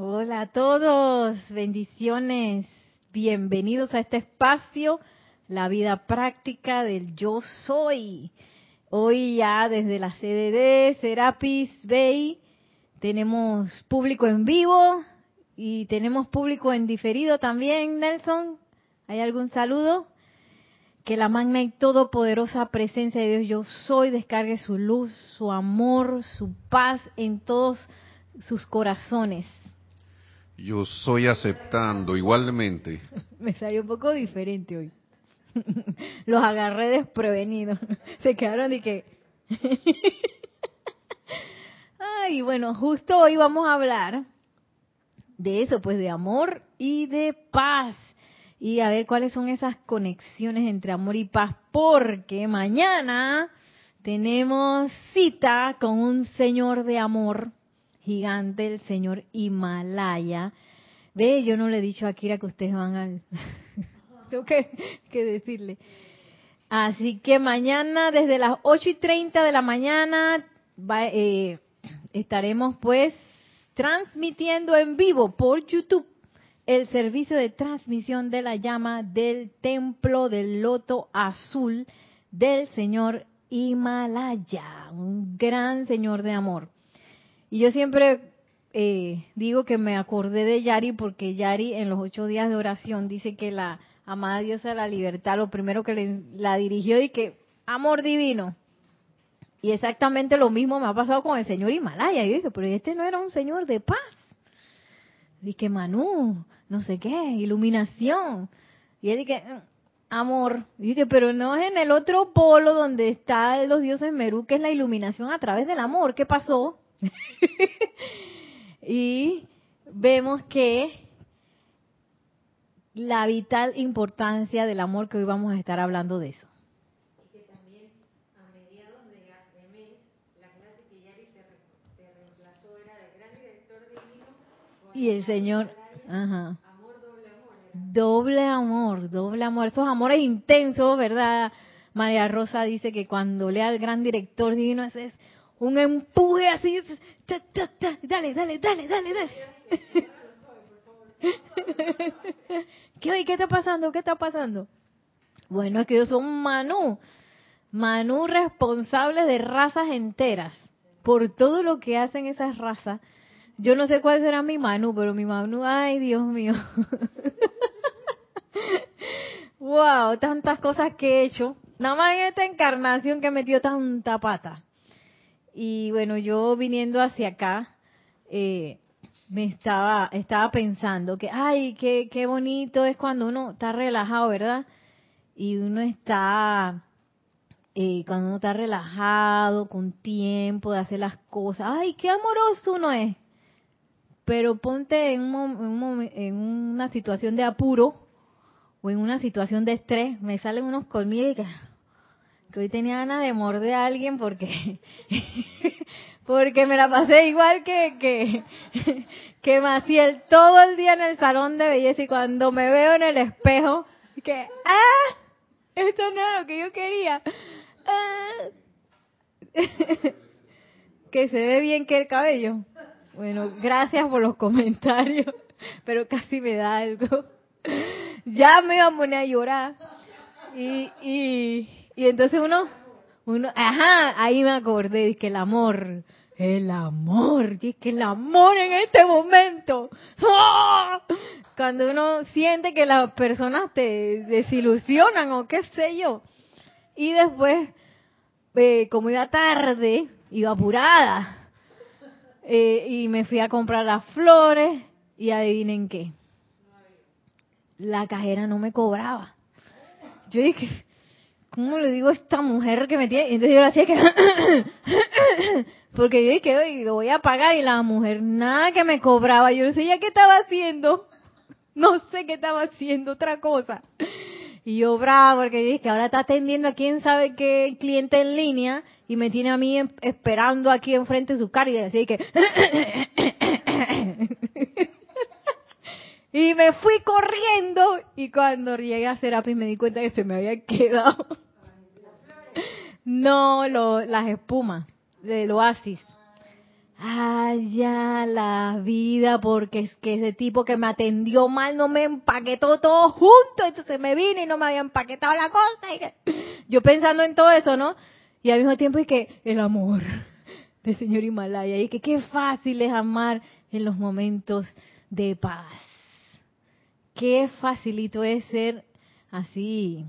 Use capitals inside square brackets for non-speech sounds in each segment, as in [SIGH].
Hola a todos, bendiciones, bienvenidos a este espacio, la vida práctica del yo soy. Hoy ya desde la CDD, Serapis Bay, tenemos público en vivo y tenemos público en diferido también, Nelson. ¿Hay algún saludo? Que la magna y todopoderosa presencia de Dios yo soy descargue su luz, su amor, su paz en todos sus corazones. Yo soy aceptando igualmente. [LAUGHS] Me salió un poco diferente hoy. [LAUGHS] Los agarré desprevenidos. [LAUGHS] Se quedaron y que... Ay, bueno, justo hoy vamos a hablar de eso, pues de amor y de paz. Y a ver cuáles son esas conexiones entre amor y paz, porque mañana tenemos cita con un señor de amor gigante, el señor Himalaya. Ve, yo no le he dicho a Kira que ustedes van al... [LAUGHS] Tengo que, decirle. Así que mañana desde las 8 y 30 de la mañana eh, [CLEARS THROAT] estaremos pues transmitiendo en vivo por YouTube el servicio de transmisión de la llama del templo del loto azul del señor Himalaya, un gran señor de amor. Y yo siempre eh, digo que me acordé de Yari porque Yari en los ocho días de oración dice que la amada diosa de la libertad, lo primero que le, la dirigió y que amor divino. Y exactamente lo mismo me ha pasado con el señor Himalaya. Yo dije, pero este no era un señor de paz. Dije, Manú, no sé qué, iluminación. Y él dije, mm, amor. Y dije, pero no es en el otro polo donde están los dioses Merú, que es la iluminación a través del amor. ¿Qué pasó? [LAUGHS] y vemos que la vital importancia del amor que hoy vamos a estar hablando de eso. Y que también a mediados de, mes, la clase que Yari te, reemplazó era de gran director divino. Y el Señor, ajá. Amor, doble amor. Doble amor, doble amor. Esos amores intensos, ¿verdad? María Rosa dice que cuando lea al gran director divino ese es un empuje así, dale, dale, dale, dale, dale. [LAUGHS] ¿Qué, ¿Qué está pasando? ¿Qué está pasando? Bueno, es que ellos son Manú, Manú responsable de razas enteras, por todo lo que hacen esas razas. Yo no sé cuál será mi Manú, pero mi Manú, ay Dios mío. [LAUGHS] wow, tantas cosas que he hecho. Nada más en esta encarnación que he metido tanta pata. Y bueno, yo viniendo hacia acá, eh, me estaba, estaba pensando que, ay, qué, qué bonito es cuando uno está relajado, ¿verdad? Y uno está, eh, cuando uno está relajado, con tiempo de hacer las cosas, ay, qué amoroso uno es. Pero ponte en, un, en una situación de apuro o en una situación de estrés, me salen unos colmillos y que, que hoy tenía ganas de morder a alguien porque [LAUGHS] porque me la pasé igual que que [LAUGHS] que Maciel todo el día en el salón de belleza y cuando me veo en el espejo que ah esto no es lo que yo quería. Ah. [LAUGHS] que se ve bien que el cabello bueno gracias por los comentarios pero casi me da algo. Ya me iba a poner a llorar. Y, y y entonces uno, uno, ajá, ahí me acordé, que el amor, el amor, es que el amor en este momento, ¡ah! cuando uno siente que las personas te desilusionan o qué sé yo, y después, eh, como iba tarde, iba apurada, eh, y me fui a comprar las flores, y adivinen qué, la cajera no me cobraba. Yo dije, ¿cómo le digo a esta mujer que me tiene? Entonces yo le hacía que, [COUGHS] porque yo dije, oye, lo voy a pagar y la mujer nada que me cobraba. Yo ya qué estaba haciendo. No sé qué estaba haciendo, otra cosa. Y yo bravo, porque dije que ahora está atendiendo a quién sabe qué cliente en línea y me tiene a mí em, esperando aquí enfrente de su cara y así que... [COUGHS] y me fui corriendo y cuando llegué a Serapis me di cuenta que se me había quedado no, lo, las espumas del oasis. haya la vida, porque es que ese tipo que me atendió mal no me empaquetó todo junto, entonces me vine y no me había empaquetado la cosa. Yo pensando en todo eso, ¿no? Y al mismo tiempo es que el amor del señor Himalaya, y que qué fácil es amar en los momentos de paz. Qué facilito es ser así,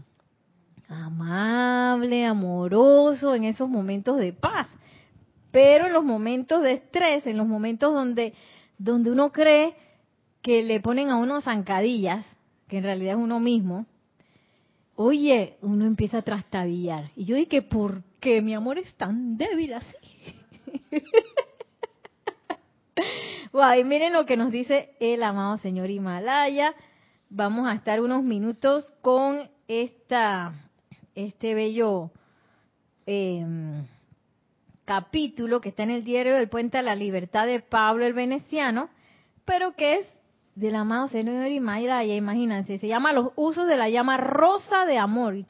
amable, amoroso en esos momentos de paz. Pero en los momentos de estrés, en los momentos donde, donde uno cree que le ponen a uno zancadillas, que en realidad es uno mismo, oye, uno empieza a trastabillar. Y yo dije, ¿por qué mi amor es tan débil así? [LAUGHS] wow, y miren lo que nos dice el amado señor Himalaya. Vamos a estar unos minutos con esta, este bello eh, capítulo que está en el diario del Puente a la Libertad de Pablo el Veneciano, pero que es del amado Señor Himalaya, imagínense, se llama Los usos de la llama rosa de amor. Y,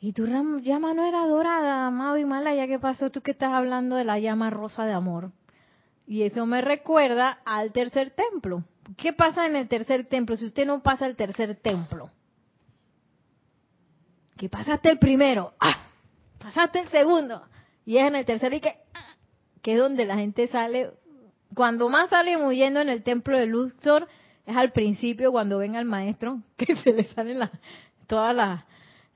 y tu llama no era dorada, amado Himalaya, ¿qué pasó? Tú que estás hablando de la llama rosa de amor. Y eso me recuerda al tercer templo. ¿Qué pasa en el tercer templo si usted no pasa el tercer templo? ¿Qué pasaste el primero, ¡ah! pasaste el segundo, y es en el tercer y que, que es donde la gente sale, cuando más sale huyendo en el templo de Luxor, es al principio cuando ven al maestro, [LAUGHS] que se le salen todas las,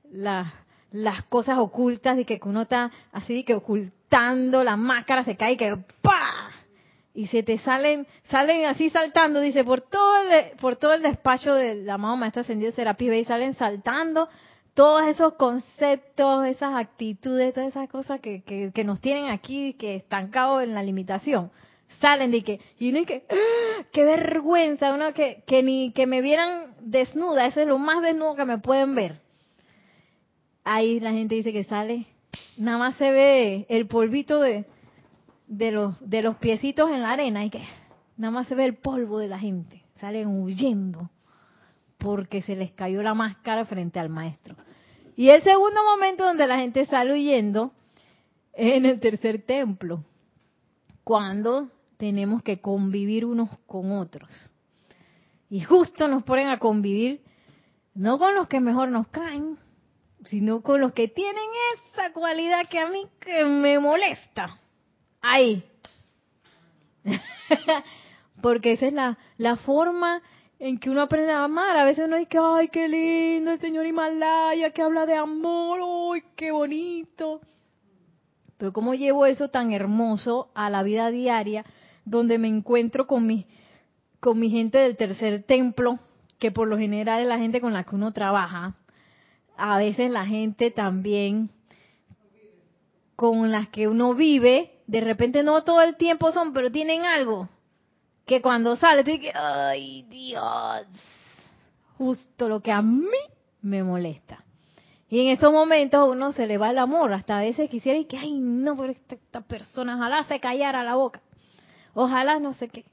las, las cosas ocultas y que uno está así que ocultando la máscara, se cae y que ¡pa! Y se te salen, salen así saltando, dice, por todo el, por todo el despacho del amado maestro ascendido Serapis y salen saltando todos esos conceptos, esas actitudes, todas esas cosas que, nos tienen aquí, que estancados en la limitación, salen de que, y uno que, ¡ah! qué vergüenza, uno que, que ni que me vieran desnuda, eso es lo más desnudo que me pueden ver. Ahí la gente dice que sale, nada más se ve el polvito de, de los, de los piecitos en la arena y que nada más se ve el polvo de la gente, salen huyendo porque se les cayó la máscara frente al maestro. Y el segundo momento donde la gente sale huyendo es en el tercer templo, cuando tenemos que convivir unos con otros. Y justo nos ponen a convivir no con los que mejor nos caen, sino con los que tienen esa cualidad que a mí que me molesta. Ahí. [LAUGHS] Porque esa es la, la forma en que uno aprende a amar. A veces uno dice, ay, qué lindo el señor Himalaya que habla de amor, ay, qué bonito. Pero ¿cómo llevo eso tan hermoso a la vida diaria donde me encuentro con mi, con mi gente del tercer templo, que por lo general es la gente con la que uno trabaja? A veces la gente también con las que uno vive, de repente no todo el tiempo son, pero tienen algo que cuando sale, te dices, ay Dios, justo lo que a mí me molesta. Y en esos momentos uno se le va el amor, hasta a veces quisiera y que, ay no, pero esta, persona, ojalá se callara la boca, ojalá no sé qué.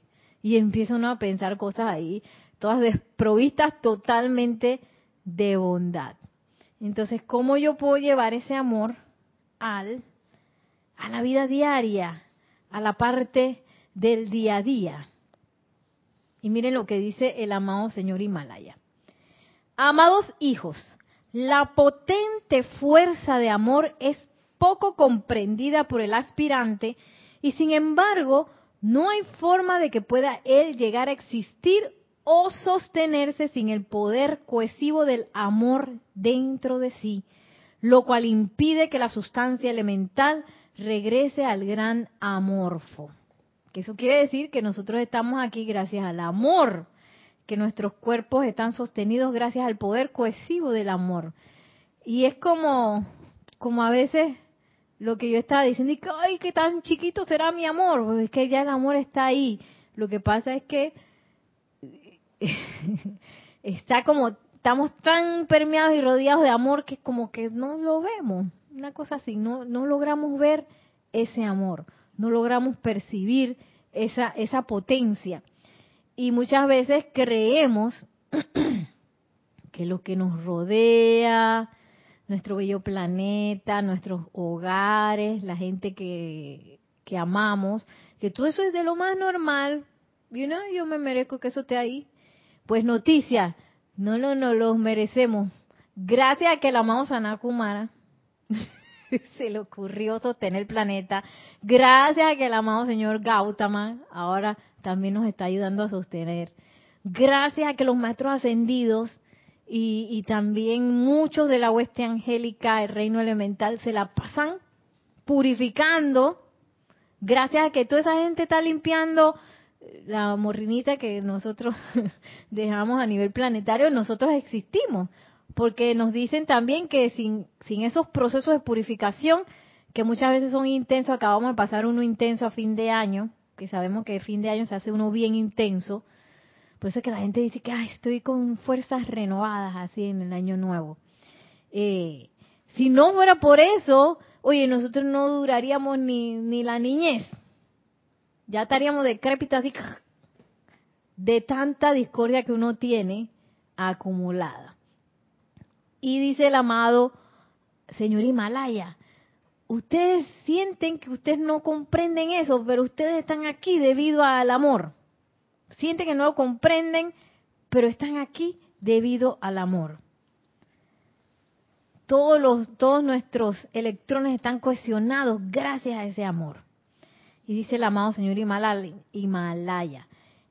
Y empieza uno a pensar cosas ahí, todas desprovistas totalmente de bondad. Entonces, ¿cómo yo puedo llevar ese amor al, a la vida diaria, a la parte del día a día? Y miren lo que dice el amado señor Himalaya. Amados hijos, la potente fuerza de amor es poco comprendida por el aspirante y sin embargo no hay forma de que pueda él llegar a existir o sostenerse sin el poder cohesivo del amor dentro de sí, lo cual impide que la sustancia elemental regrese al gran amorfo. Que eso quiere decir que nosotros estamos aquí gracias al amor, que nuestros cuerpos están sostenidos gracias al poder cohesivo del amor. Y es como, como a veces lo que yo estaba diciendo, y que, ay, qué tan chiquito será mi amor, pues es que ya el amor está ahí. Lo que pasa es que [LAUGHS] está como, estamos tan permeados y rodeados de amor que como que no lo vemos, una cosa así, no, no logramos ver ese amor no logramos percibir esa, esa potencia. Y muchas veces creemos [CLEARS THROAT] que lo que nos rodea, nuestro bello planeta, nuestros hogares, la gente que, que amamos, que todo eso es de lo más normal, you know, yo me merezco que eso esté ahí. Pues noticia, no, no, no, los merecemos. Gracias a que la amamos a Nakumara, [LAUGHS] [LAUGHS] se le ocurrió sostener el planeta. Gracias a que el amado señor Gautama ahora también nos está ayudando a sostener. Gracias a que los maestros ascendidos y, y también muchos de la hueste angélica, el reino elemental, se la pasan purificando. Gracias a que toda esa gente está limpiando la morrinita que nosotros [LAUGHS] dejamos a nivel planetario, nosotros existimos porque nos dicen también que sin, sin esos procesos de purificación, que muchas veces son intensos, acabamos de pasar uno intenso a fin de año, que sabemos que fin de año se hace uno bien intenso, por eso es que la gente dice que estoy con fuerzas renovadas así en el año nuevo. Eh, si no fuera por eso, oye, nosotros no duraríamos ni, la niñez. Ya estaríamos decrépitos así de tanta discordia que uno tiene acumulada. Y dice el amado señor Himalaya, ustedes sienten que ustedes no comprenden eso, pero ustedes están aquí debido al amor. Sienten que no lo comprenden, pero están aquí debido al amor. Todos, los, todos nuestros electrones están cohesionados gracias a ese amor. Y dice el amado señor Himalaya,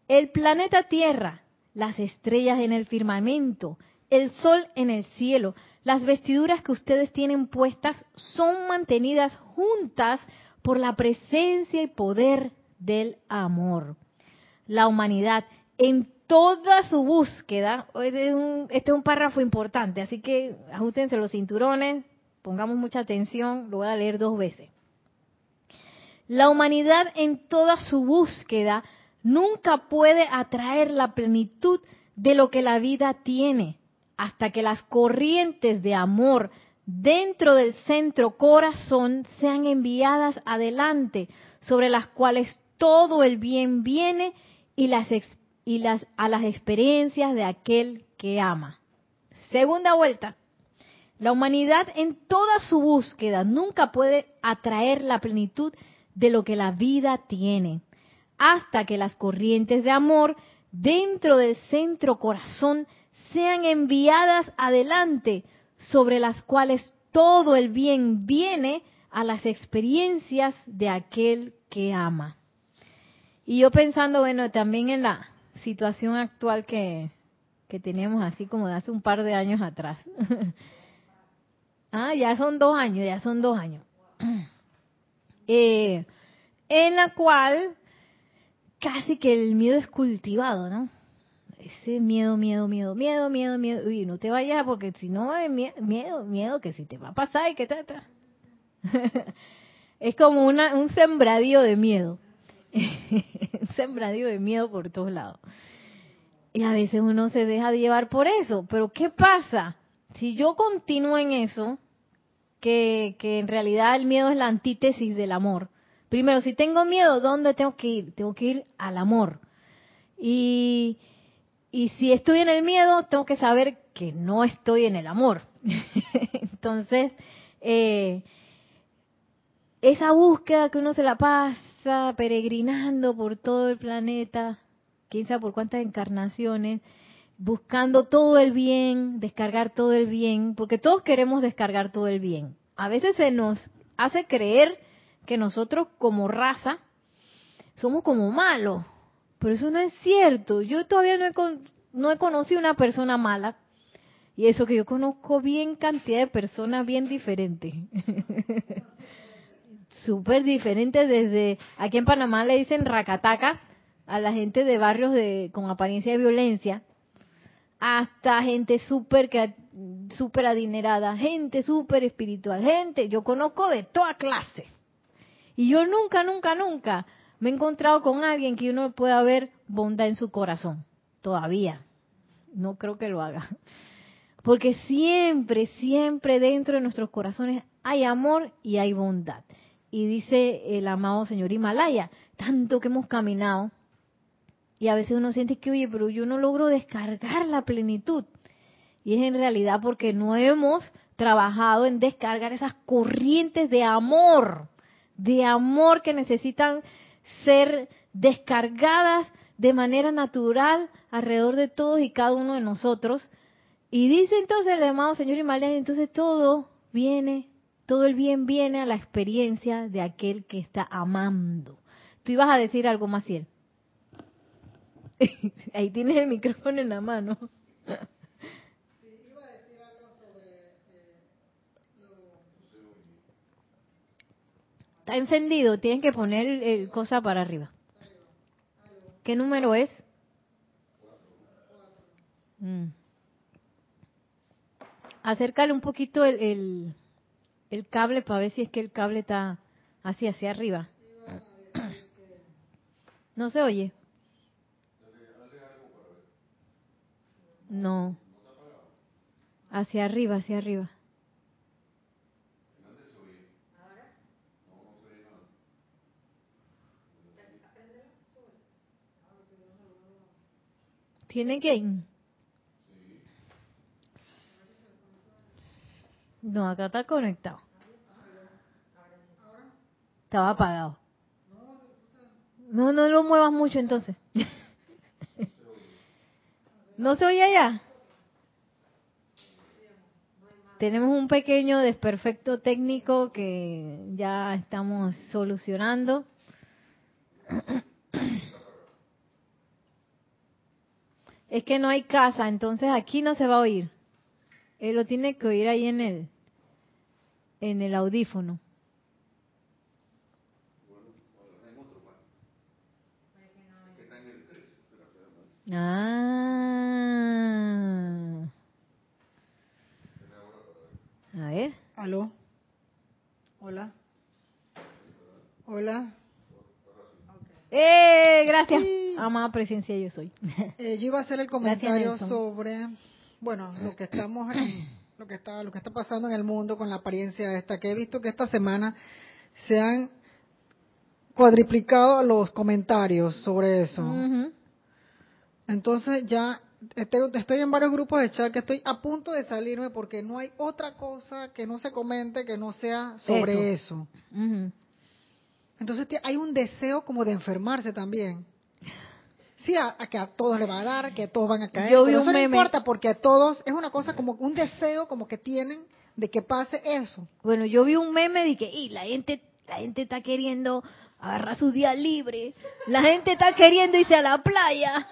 el planeta Tierra, las estrellas en el firmamento, el sol en el cielo. Las vestiduras que ustedes tienen puestas son mantenidas juntas por la presencia y poder del amor. La humanidad en toda su búsqueda, este es un, este es un párrafo importante, así que ajustense los cinturones, pongamos mucha atención, lo voy a leer dos veces. La humanidad en toda su búsqueda nunca puede atraer la plenitud de lo que la vida tiene hasta que las corrientes de amor dentro del centro corazón sean enviadas adelante, sobre las cuales todo el bien viene y las, a las experiencias de aquel que ama. Segunda vuelta. La humanidad en toda su búsqueda nunca puede atraer la plenitud de lo que la vida tiene, hasta que las corrientes de amor dentro del centro corazón sean enviadas adelante, sobre las cuales todo el bien viene a las experiencias de aquel que ama. Y yo pensando, bueno, también en la situación actual que, que tenemos, así como de hace un par de años atrás. [LAUGHS] ah, ya son dos años, ya son dos años. [CLEARS THROAT] Eh, en la cual casi que el miedo es cultivado, ¿no? Ese miedo, miedo, miedo, miedo, miedo, miedo, uy, no te vayas porque si no, es miedo, miedo, que si te va a pasar y que te... [LAUGHS] es como una, un sembradío de miedo, [LAUGHS] un sembradío de miedo por todos lados. Y a veces uno se deja llevar por eso, pero ¿qué pasa? Si yo continúo en eso, que, que en realidad el miedo es la antítesis del amor. Primero, si tengo miedo, ¿dónde tengo que ir? Tengo que ir al amor. Y, y si estoy en el miedo, tengo que saber que no estoy en el amor. [LAUGHS] Entonces, eh, esa búsqueda que uno se la pasa peregrinando por todo el planeta, quién sabe por cuántas encarnaciones, buscando todo el bien, descargar todo el bien, porque todos queremos descargar todo el bien. A veces se nos hace creer que nosotros como raza somos como malos, pero eso no es cierto. Yo todavía no he, no he conocido una persona mala. Y eso que yo conozco bien cantidad de personas bien diferentes. [LAUGHS] Súper diferentes desde aquí en Panamá le dicen racataca a la gente de barrios de con apariencia de violencia hasta gente súper super adinerada, gente súper espiritual, gente, yo conozco de toda clase. Y yo nunca, nunca, nunca me he encontrado con alguien que uno pueda ver bondad en su corazón. Todavía. No creo que lo haga. Porque siempre, siempre dentro de nuestros corazones hay amor y hay bondad. Y dice el amado señor Himalaya, tanto que hemos caminado, y a veces uno siente que, oye, pero yo no logro descargar la plenitud. Y es en realidad porque no hemos trabajado en descargar esas corrientes de amor de amor que necesitan ser descargadas de manera natural alrededor de todos y cada uno de nosotros. Y dice entonces el amado Señor Himalaya, entonces todo viene, todo el bien viene a la experiencia de aquel que está amando. Tú ibas a decir algo, Maciel. [LAUGHS] Ahí tienes el micrófono en la mano. Está encendido, tienes que poner el, cosa para arriba. ¿Qué número es? Mm. Acércale un poquito el, el, cable para ver si es que el cable está así hacia arriba. [COUGHS] ¿No se oye? No. Hacia arriba, hacia arriba. ¿Tiene que No, acá está conectado. Estaba apagado. No, no lo muevas mucho entonces. [LAUGHS] ¿No se oye allá? Tenemos un pequeño desperfecto técnico que ya estamos solucionando. [CLEARS THROAT] Es que no hay casa, entonces aquí no se va a oír. Él lo tiene que oír ahí en el, en el audífono. Ah. A ver. Aló. Hola. Hola. ¡Eh! Gracias. Amada presencia, yo soy. [LAUGHS] Eh, yo iba a hacer el comentario sobre, bueno, lo que estamos, lo que está, lo que está pasando en el mundo con la apariencia esta, que he visto que esta semana se han cuadriplicado los comentarios sobre eso. Entonces ya estoy, en varios grupos de chat que estoy a punto de salirme porque no hay otra cosa que no se comente que no sea sobre eso. Entonces hay un deseo como de enfermarse también. Sí, a, que a todos le va a dar, que todos van a caer, pero eso no importa porque a todos es una cosa como un deseo como que tienen de que pase eso. Bueno, yo vi un meme de que y la gente la gente está queriendo agarrar su día libre, la gente está queriendo irse a la playa,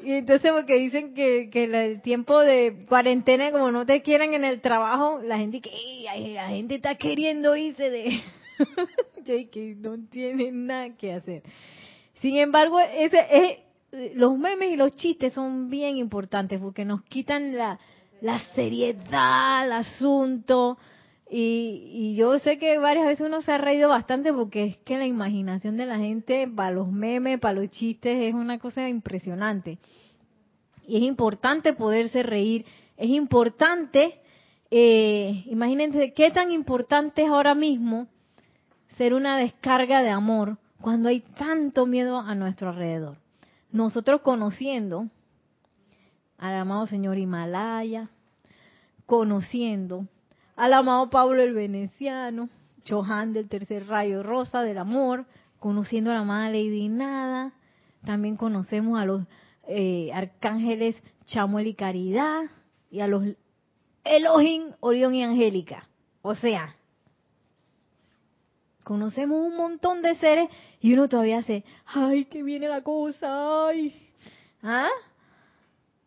y entonces porque dicen que, que el tiempo de cuarentena, como no te quieren en el trabajo, la gente que la gente está queriendo irse de [LAUGHS] que no tienen nada que hacer. Sin embargo, ese es, los memes y los chistes son bien importantes porque nos quitan la, la seriedad al asunto. Y, y, yo sé que varias veces uno se ha reído bastante porque es que la imaginación de la gente para los memes, para los chistes, es una cosa impresionante. Y es importante poderse reír, es importante, eh, imagínense qué tan importante es ahora mismo ser una descarga de amor cuando hay tanto miedo a nuestro alrededor. Nosotros conociendo al amado Señor Himalaya, conociendo al amado Pablo el Veneciano, Johan del tercer rayo rosa del amor, conociendo a la amada Lady Nada, también conocemos a los eh, arcángeles Chamuel y Caridad, y a los Elohim, Orión y Angélica. O sea, conocemos un montón de seres y uno todavía hace, ay, que viene la cosa, ay. ¿Ah?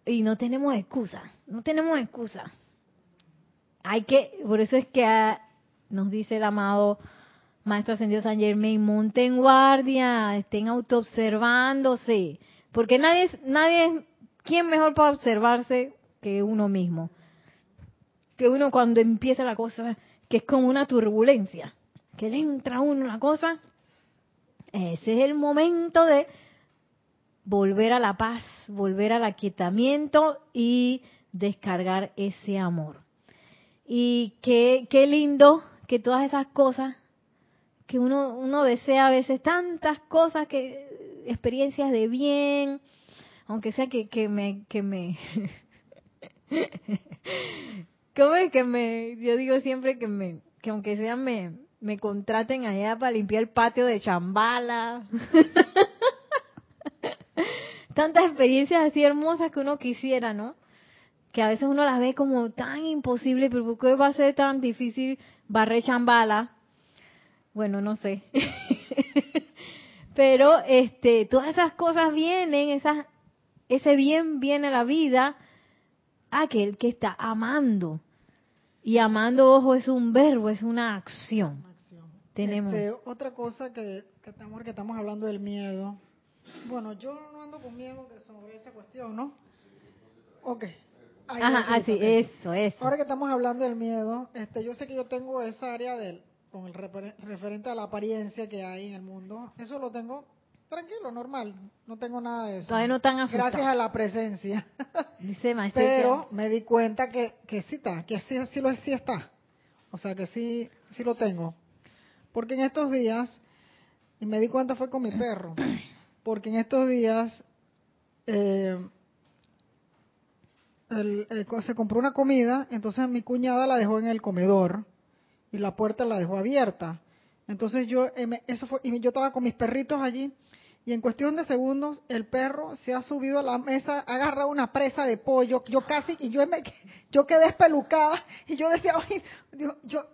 Y no tenemos excusa, no tenemos excusa. Hay que, por eso es que ah, nos dice el amado Maestro Ascendido San Germain, monten guardia, estén autoobservándose, porque nadie, nadie, ¿quién mejor para observarse que uno mismo? Que uno cuando empieza la cosa, que es como una turbulencia, que le entra a uno la cosa, ese es el momento de volver a la paz, volver al aquietamiento y descargar ese amor. Y qué, qué lindo que todas esas cosas que uno, uno desea a veces, tantas cosas, que experiencias de bien, aunque sea que, que me, que me, [LAUGHS] ¿cómo es que me, yo digo siempre que me, que aunque sea me, me contraten allá para limpiar el patio de Chambala. [LAUGHS] Tantas experiencias así hermosas que uno quisiera, ¿no? Que a veces uno las ve como tan imposible, pero ¿por qué va a ser tan difícil barrer Chambala? Bueno, no sé. [LAUGHS] pero este, todas esas cosas vienen, esas, ese bien viene a la vida aquel que está amando. Y amando, ojo, es un verbo, es una acción. Tenemos. Este, otra cosa que, que, estamos, que estamos hablando del miedo. Bueno, yo no ando con miedo sobre esa cuestión, ¿no? Ok. Ajá, así, ah, eso, eso. Ahora que estamos hablando del miedo, este, yo sé que yo tengo esa área del, con el referente a la apariencia que hay en el mundo. Eso lo tengo tranquilo, normal. No tengo nada de eso. Todavía no tan Gracias a la presencia. [LAUGHS] Dice Pero me di cuenta que, que sí está, que sí, sí, lo, sí está. O sea, que sí, sí lo tengo. Porque en estos días, y me di cuenta fue con mi perro, porque en estos días eh, eh, se compró una comida, entonces mi cuñada la dejó en el comedor y la puerta la dejó abierta. Entonces yo, eh, eso fue, y yo estaba con mis perritos allí y en cuestión de segundos el perro se ha subido a la mesa, ha agarrado una presa de pollo, yo casi, y yo, me, [LAUGHS] yo quedé espelucada y yo decía, yo, yo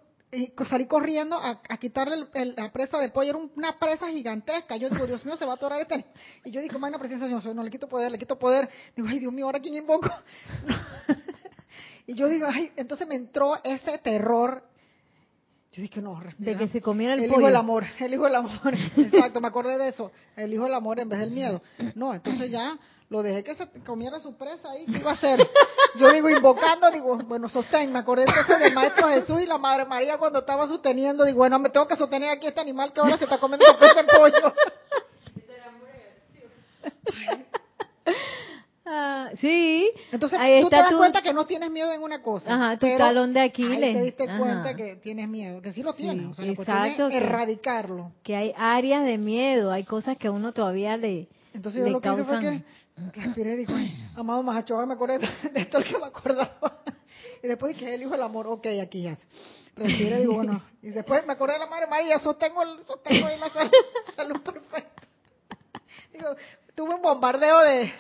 salí corriendo a, quitarle la presa de pollo, era una presa gigantesca. Yo digo, Dios mío, se va a atorar este. Y yo digo, magna presencia, Señor, no le quito poder, le quito poder. Digo, ay, Dios mío, ahora quién invoco. [LAUGHS] y yo digo, ay, entonces me entró ese terror. Yo dije, no, De que se comiera el, el pollo. hijo del amor, el hijo del amor. [LAUGHS] Exacto, me acordé de eso. El hijo del amor en vez del miedo. No, entonces ya lo dejé que se comiera su presa ahí, ¿qué iba a hacer? Yo digo, invocando, digo, bueno, sostén, me acordé entonces del Maestro Jesús y la Madre María cuando estaba sosteniendo, digo, bueno, me tengo que sostener aquí este animal que ahora se está comiendo presa en pollo. Ah, sí. Entonces, tú te das cuenta que no tienes miedo en una cosa. Ajá, tu talón de Aquiles. Ahí te diste cuenta que tienes miedo, que sí lo tienes. o sea, exacto, erradicarlo. Que hay áreas de miedo, hay cosas que a uno todavía le, Entonces, yo lo que hice fue que respiré y dijo, amado Mahacho, me acordé de esto que me acordaba. [LAUGHS] Y después dije, el hijo del amor, ok, aquí ya. Respiré y digo, bueno. Y después me acordé de la Madre María, sostengo, el, sostengo ahí la salud [LAUGHS] perfecta. Digo, tuve un bombardeo de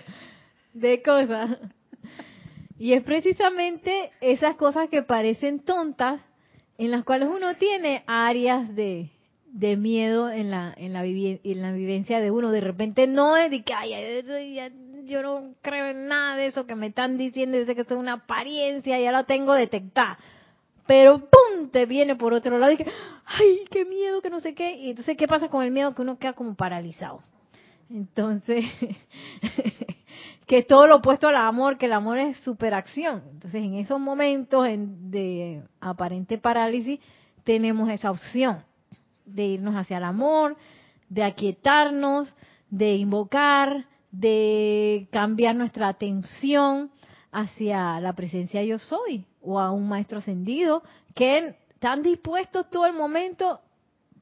de cosas. Y es precisamente esas cosas que parecen tontas, en las cuales uno tiene áreas de, de miedo en la, en, la en la vivencia de uno. De repente no es de que, ay, yo no creo en nada de eso que me están diciendo, sé que esto es una apariencia, ya lo tengo detectada. Pero ¡pum! te viene por otro lado y que, ay, qué miedo, que no sé qué. Y entonces, ¿qué pasa con el miedo? Que uno queda como paralizado. Entonces, [LAUGHS] que es todo lo opuesto al amor, que el amor es superacción. Entonces, en esos momentos de aparente parálisis, tenemos esa opción de irnos hacia el amor, de aquietarnos, de invocar, de cambiar nuestra atención hacia la presencia yo soy o a un maestro ascendido que están dispuestos todo el momento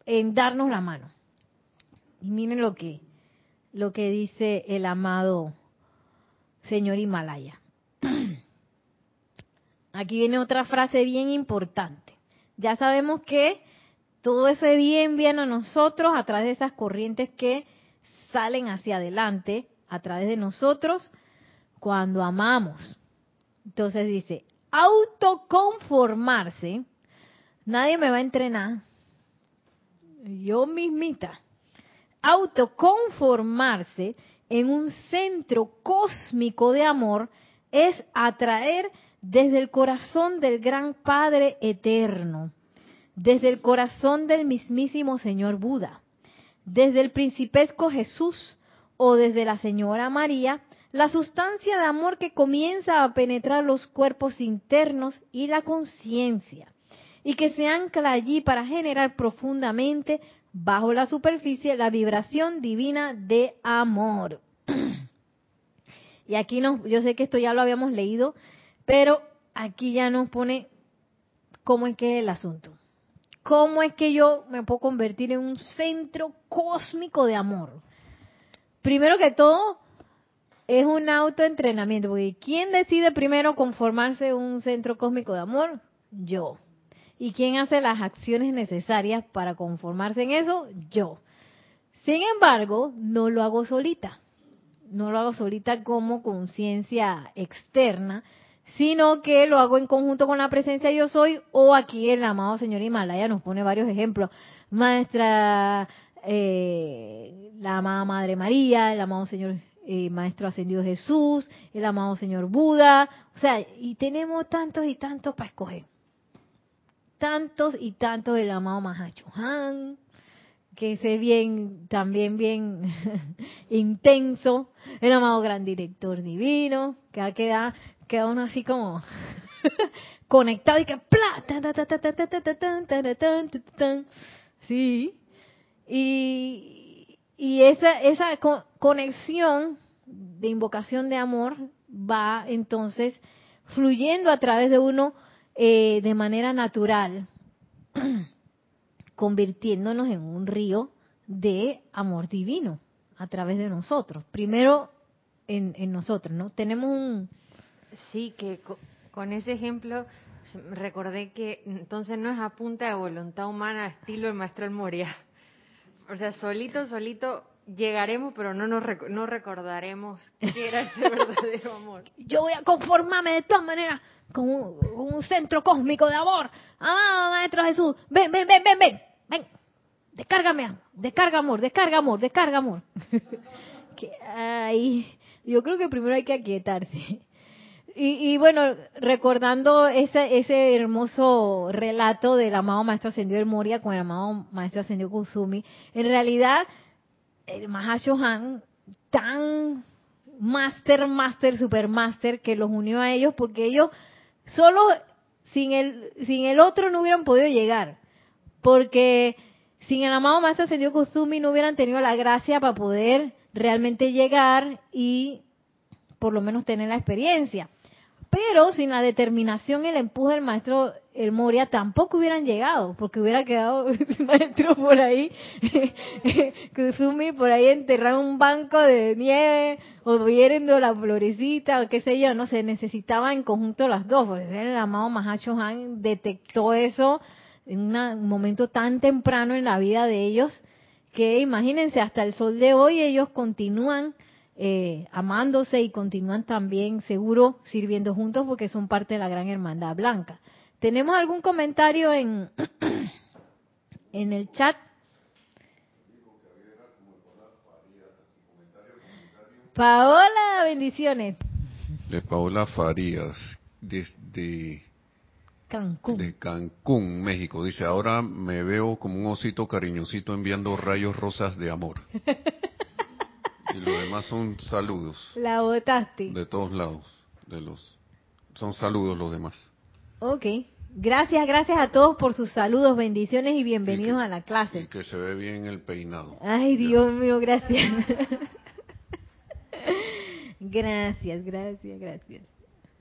en darnos la mano. Y miren lo que lo que dice el amado señor Himalaya. [CLEARS THROAT] Aquí viene otra frase bien importante. Ya sabemos que todo ese bien viene a nosotros a través de esas corrientes que salen hacia adelante, a través de nosotros, cuando amamos. Entonces dice, autoconformarse, nadie me va a entrenar, yo mismita, autoconformarse en un centro cósmico de amor es atraer desde el corazón del gran Padre eterno, desde el corazón del mismísimo Señor Buda, desde el principesco Jesús o desde la Señora María, la sustancia de amor que comienza a penetrar los cuerpos internos y la conciencia, y que se ancla allí para generar profundamente bajo la superficie la vibración divina de amor. [CLEARS THROAT] Y aquí nos, yo sé que esto ya lo habíamos leído, pero aquí ya nos pone cómo es que es el asunto. ¿Cómo es que yo me puedo convertir en un centro cósmico de amor? Primero que todo, es un autoentrenamiento, porque ¿quién decide primero conformarse un centro cósmico de amor? Yo. ¿Y quién hace las acciones necesarias para conformarse en eso? Yo. Sin embargo, no lo hago solita. No lo hago solita como conciencia externa, sino que lo hago en conjunto con la presencia yo soy o aquí el amado señor Himalaya nos pone varios ejemplos. Maestra, eh, la amada Madre María, el amado señor eh, Maestro Ascendido Jesús, el amado señor Buda, o sea, y tenemos tantos y tantos para escoger. Tantos y tantos del amado Mahacho Han, que es bien, también bien intenso, el amado Gran Director Divino, que va a quedar queda uno así como conectado y que sí y, y esa esa conexión de invocación de amor va entonces fluyendo a través de uno eh, de manera natural [CLEARS THROAT] convirtiéndonos en un río de amor divino a través de nosotros primero en, en nosotros no tenemos un Sí, que con ese ejemplo recordé que entonces no es a punta de voluntad humana estilo el maestro El Moria. O sea, solito, solito llegaremos, pero no nos no recordaremos qué era ese [LAUGHS] verdadero amor. Yo voy a conformarme de todas maneras con un, centro cósmico de amor. Ah, Maestro Jesús, ven, ven, ven, ven, ven, ven. Descárgame, descarga amor, descarga amor, descarga amor. [LAUGHS] que, ay, yo creo que primero hay que aquietarse y, bueno, recordando ese, ese hermoso relato del amado Maestro Ascendido del Moria con el amado Maestro Ascendido Kusumi, en realidad el Mahashohan, tan master, master, supermaster, que los unió a ellos porque ellos solo sin el, sin el otro no hubieran podido llegar. Porque sin el amado Maestro Ascendido Kusumi no hubieran tenido la gracia para poder realmente llegar y por lo menos tener la experiencia. Pero sin la determinación y el empuje del maestro el Moria tampoco hubieran llegado, porque hubiera quedado [LAUGHS] el maestro por ahí, [LAUGHS] Kusumi por ahí enterrado en un banco de nieve, o viendo la florecita, o qué sé yo, no se necesitaba en conjunto las dos, porque el amado Mahacho Han detectó eso en un momento tan temprano en la vida de ellos, que imagínense, hasta el sol de hoy ellos continúan eh, amándose y continúan también seguro sirviendo juntos porque son parte de la gran hermandad blanca. ¿Tenemos algún comentario en, [CLEARS THROAT] en el chat? Paola, bendiciones. De Paola Farías, desde Cancún. De Cancún, México. Dice, ahora me veo como un osito cariñosito enviando rayos rosas de amor. [LAUGHS] Y lo demás son saludos. La botaste. De todos lados. De los, son saludos los demás. Ok. Gracias, gracias a todos por sus saludos, bendiciones y bienvenidos a la clase. Y que se ve bien el peinado. Ay, Dios mío, gracias. [LAUGHS] gracias, gracias, gracias.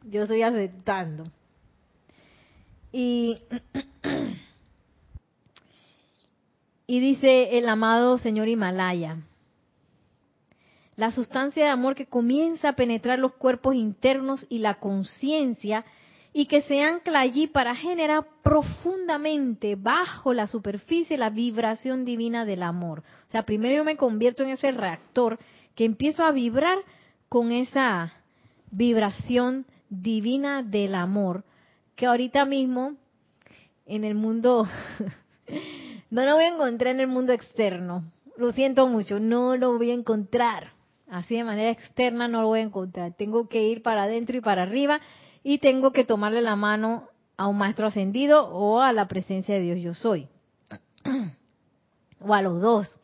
Yo estoy aceptando. Y, [CLEARS THROAT] y dice el amado señor Himalaya, la sustancia de amor que comienza a penetrar los cuerpos internos y la conciencia y que se ancla allí para generar profundamente bajo la superficie la vibración divina del amor. O sea, primero yo me convierto en ese reactor que empiezo a vibrar con esa vibración divina del amor, que ahorita mismo en el mundo, [LAUGHS] no lo voy a encontrar en el mundo externo, lo siento mucho, no lo voy a encontrar así de manera externa no lo voy a encontrar. Tengo que ir para adentro y para arriba y tengo que tomarle la mano a un maestro ascendido o a la presencia de Dios yo soy. [CLEARS THROAT] o a los dos.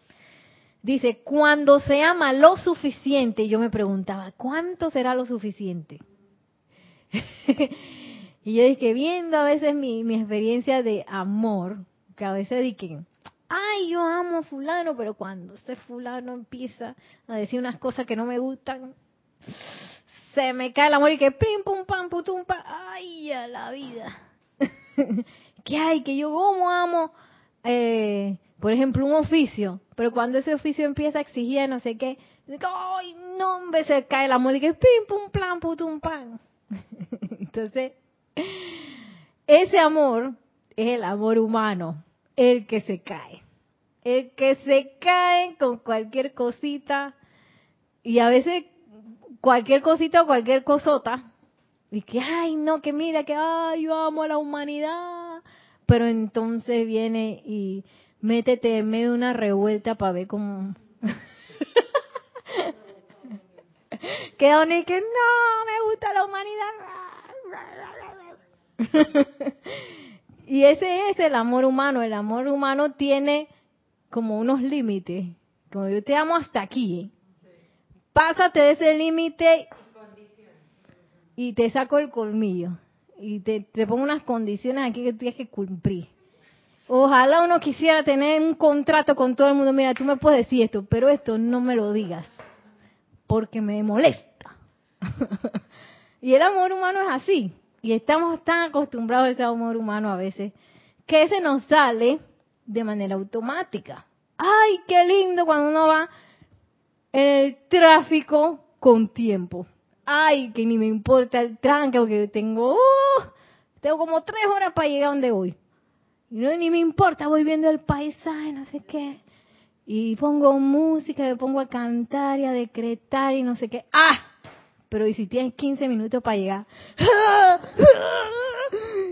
Dice, cuando se ama lo suficiente, yo me preguntaba, ¿cuánto será lo suficiente? [LAUGHS] y yo dije, viendo a veces mi, experiencia de amor, que a veces dije, ay, yo amo a fulano, pero cuando este fulano empieza a decir unas cosas que no me gustan, se me cae el amor y que pim, pum, pam, putum, pa, ay, a la vida. [LAUGHS] ¿Qué hay? Que yo como amo, eh, por ejemplo, un oficio, pero cuando ese oficio empieza a exigir no sé qué, ay, no, me se cae el amor y que pim, pum, plan, putum, pan. [LAUGHS] Entonces, ese amor es el amor humano, el que se cae. El que se cae con cualquier cosita y a veces cualquier cosita o cualquier cosota y que, ay, no, que mira, que, ay, yo amo a la humanidad. Pero entonces viene y métete en medio de una revuelta para ver cómo... [LAUGHS] que y que no, me gusta la humanidad. [LAUGHS] y ese es el amor humano. El amor humano tiene como unos límites. Como yo te amo hasta aquí. Pásate de ese límite y te saco el colmillo y te, pongo unas condiciones aquí que tienes que cumplir. Ojalá uno quisiera tener un contrato con todo el mundo. Mira, tú me puedes decir esto, pero esto no me lo digas, porque me molesta. [LAUGHS] y el amor humano es así. Y estamos tan acostumbrados a ese amor humano a veces, que se nos sale de manera automática. ¡Ay, qué lindo cuando uno va en el tráfico con tiempo! ay, que ni me importa el tranque, porque tengo, uh, tengo como tres horas para llegar donde voy. Y no, ni me importa, voy viendo el paisaje, no sé qué. Y pongo música, me pongo a cantar y a decretar y no sé qué. ¡Ah! Pero ¿y si tienes 15 minutos para llegar? [LAUGHS]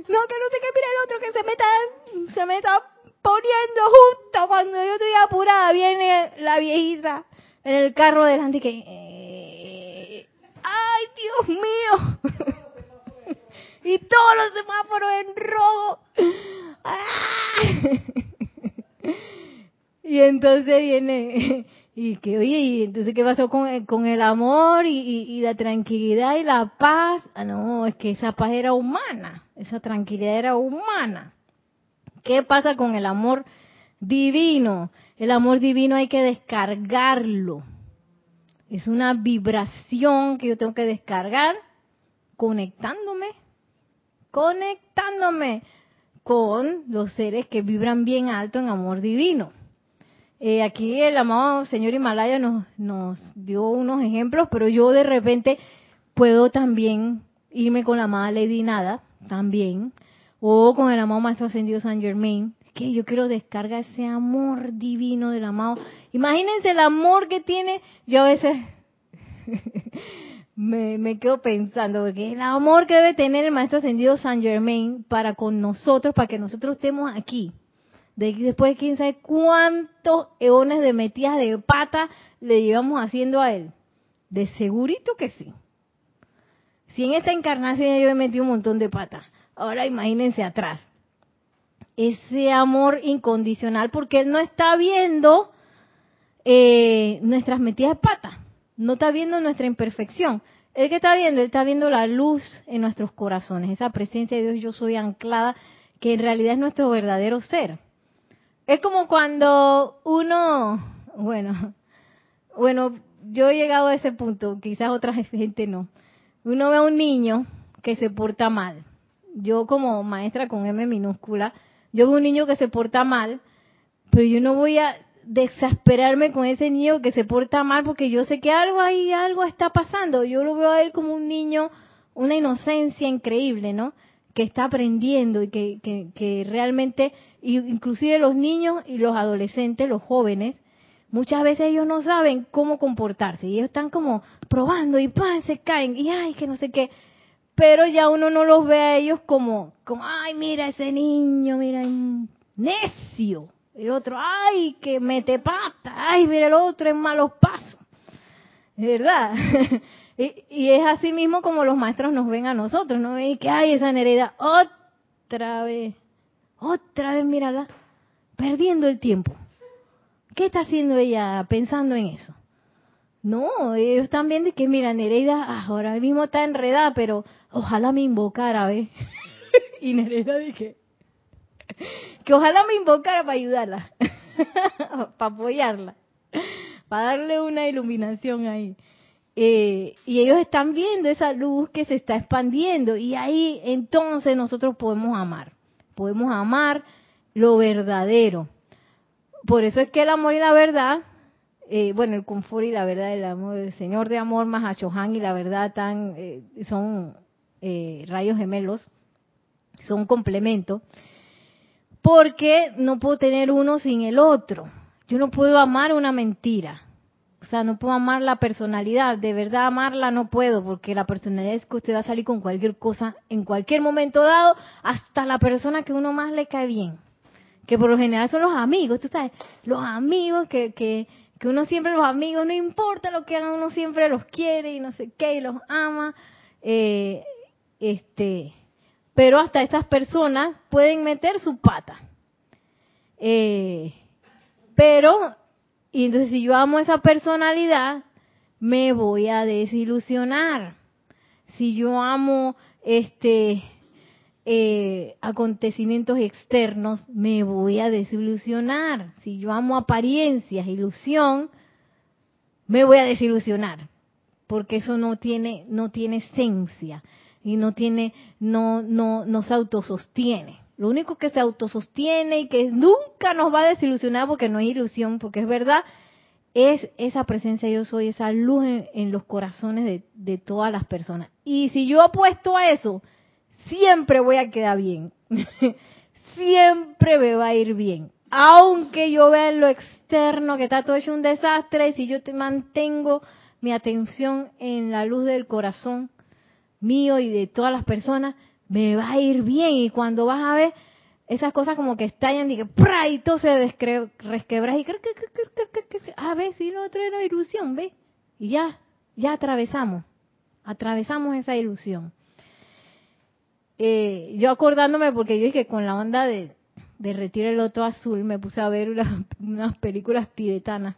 No, que no sé qué, mira el otro que se meta, se me está poniendo justo cuando yo estoy apurada. Viene la viejita en el carro delante que ¡ay, Dios mío! [LAUGHS] y todos los semáforos en rojo. [LAUGHS] y entonces viene, y que, oye, y entonces, ¿qué pasó con, el amor y, y, la tranquilidad y la paz? Ah, no, es que esa paz era humana, esa tranquilidad era humana. ¿Qué pasa con el amor divino? El amor divino hay que descargarlo es una vibración que yo tengo que descargar conectándome, conectándome con los seres que vibran bien alto en amor divino. Eh, aquí el amado señor Himalaya nos, nos dio unos ejemplos, pero yo de repente puedo también irme con la amada Lady Nada, también, o con el amado Maestro Ascendido San Germain, que yo quiero descargar ese amor divino del amado. Imagínense el amor que tiene, yo a veces [LAUGHS] me, quedo pensando, porque el amor que debe tener el Maestro Ascendido San Germain para con nosotros, para que nosotros estemos aquí. De, después de quién sabe cuántos eones de metidas de pata le llevamos haciendo a él. De segurito que sí. Si en esta encarnación yo he metido un montón de pata, ahora imagínense atrás ese amor incondicional porque Él no está viendo eh, nuestras metidas de pata, no está viendo nuestra imperfección. ¿El que está viendo? Él está viendo la luz en nuestros corazones, esa presencia de Dios, yo soy anclada, que en realidad es nuestro verdadero ser. Es como cuando uno, bueno, bueno, yo he llegado a ese punto, quizás otra [LAUGHS] gente no. Uno ve a un niño que se porta mal. Yo como maestra con M minúscula, yo veo un niño que se porta mal, pero yo no voy a desesperarme con ese niño que se porta mal porque yo sé que algo ahí, algo está pasando. Yo lo veo a él como un niño, una inocencia increíble, ¿no? Que está aprendiendo y que, que, que realmente, inclusive los niños y los adolescentes, los jóvenes, muchas veces ellos no saben cómo comportarse y ellos están como probando y pan, se caen y ay, que no sé qué pero ya uno no los ve a ellos como, como, ay, mira ese niño, mira, necio. El otro, ay, que mete pata, ay, mira el otro en malos pasos. ¿Verdad? [LAUGHS] y, es así mismo como los maestros nos ven a nosotros, ¿no? Y que, ay, esa Nereida, otra vez, otra vez, mírala, perdiendo el tiempo. ¿Qué está haciendo ella pensando en eso? No, ellos también de que, mira, Nereida ah, ahora mismo está enredada, pero ojalá me invocara, ¿ves? [LAUGHS] y Nereida dije, que ojalá me invocara para ayudarla, [LAUGHS] para apoyarla, para darle una iluminación ahí. Eh, y ellos están viendo esa luz que se está expandiendo y ahí entonces nosotros podemos amar, podemos amar lo verdadero. Por eso es que el amor y la verdad eh, bueno, el confort y la verdad del amor, el Señor de amor más Chohan y la verdad tan, eh, son eh, rayos gemelos, son complementos. porque no puedo tener uno sin el otro. Yo no puedo amar una mentira. O sea, no puedo amar la personalidad. De verdad amarla no puedo, porque la personalidad es que usted va a salir con cualquier cosa en cualquier momento dado, hasta la persona que uno más le cae bien. Que por lo general son los amigos, tú sabes, los amigos que, que, que uno siempre, los amigos, no importa lo que hagan, uno siempre los quiere y no sé qué, y los ama. Eh, este, pero hasta esas personas pueden meter su pata. Eh, pero, y entonces si yo amo esa personalidad, me voy a desilusionar. Si yo amo este eh, acontecimientos externos, me voy a desilusionar. Si yo amo apariencias, ilusión, me voy a desilusionar, porque eso no tiene no tiene esencia y no tiene, no, no, no se autosostiene. Lo único que se autosostiene y que nunca nos va a desilusionar porque no es ilusión, porque es verdad, es esa presencia yo soy, esa luz en, los corazones de, todas las personas. Y si yo apuesto a eso, siempre voy a quedar bien. [LAUGHS] siempre me va a ir bien. Aunque yo vea en lo externo que está todo hecho un desastre, y si yo te mantengo mi atención en la luz del corazón, mío y de todas las personas, me va a ir bien. Y cuando vas a ver esas cosas como que estallan y que y todo se resquebra y a ver si lo otro era ilusión, ¿ves? Y ya, ya atravesamos, atravesamos esa ilusión. Eh, yo acordándome porque yo dije con la onda de, de el Loto Azul me puse a ver [LAUGHS] unas películas tibetanas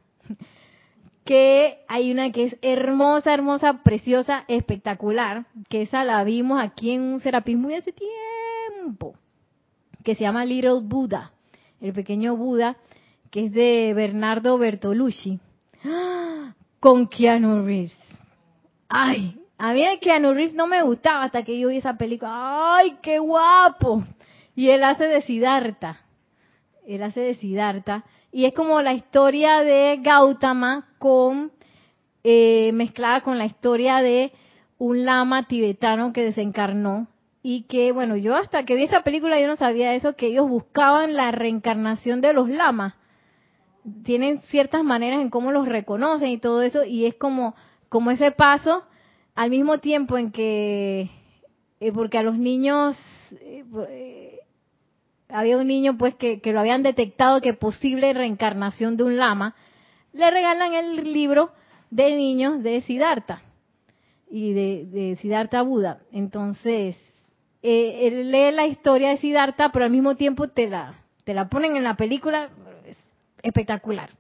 que hay una que es hermosa, hermosa, preciosa, espectacular, que esa la vimos aquí en un Serapis muy hace tiempo, que se llama Little Buddha, el pequeño Buda, que es de Bernardo Bertolucci, con Keanu Reeves. Ay, a mí Keanu Reeves no me gustaba hasta que yo vi esa película. ¡Ay, qué guapo! Y él hace de Siddhartha. Él hace de Siddhartha y es como la historia de Gautama con eh, mezclada con la historia de un lama tibetano que desencarnó y que bueno yo hasta que vi esa película yo no sabía eso que ellos buscaban la reencarnación de los lamas. Tienen ciertas maneras en cómo los reconocen y todo eso y es como como ese paso al mismo tiempo en que eh, porque a los niños eh, había un niño pues que, lo habían detectado que posible reencarnación de un lama, le regalan el libro de niños de Siddhartha y de, de Siddhartha Buda. Entonces, eh, él lee la historia de Siddhartha, pero al mismo tiempo te la, te la ponen en la película, espectacular.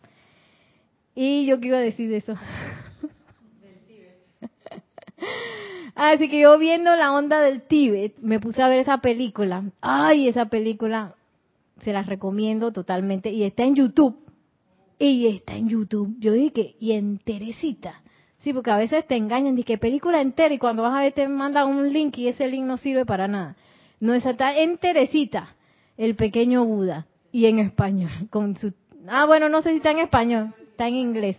Y yo qué iba a decir de eso. [LAUGHS] Así que yo viendo la onda del Tíbet, me puse a ver esa película. Ay, esa película se la recomiendo totalmente. Y está en YouTube. Y está en YouTube. Yo dije y enterecita. Sí, porque a veces te engañan, que película entera y cuando vas a ver te mandan un link y ese link no sirve para nada. No, esa está enterecita. El pequeño Buda. Y en español. [LAUGHS] Con su... Ah, bueno, no sé si está en español. Está en inglés.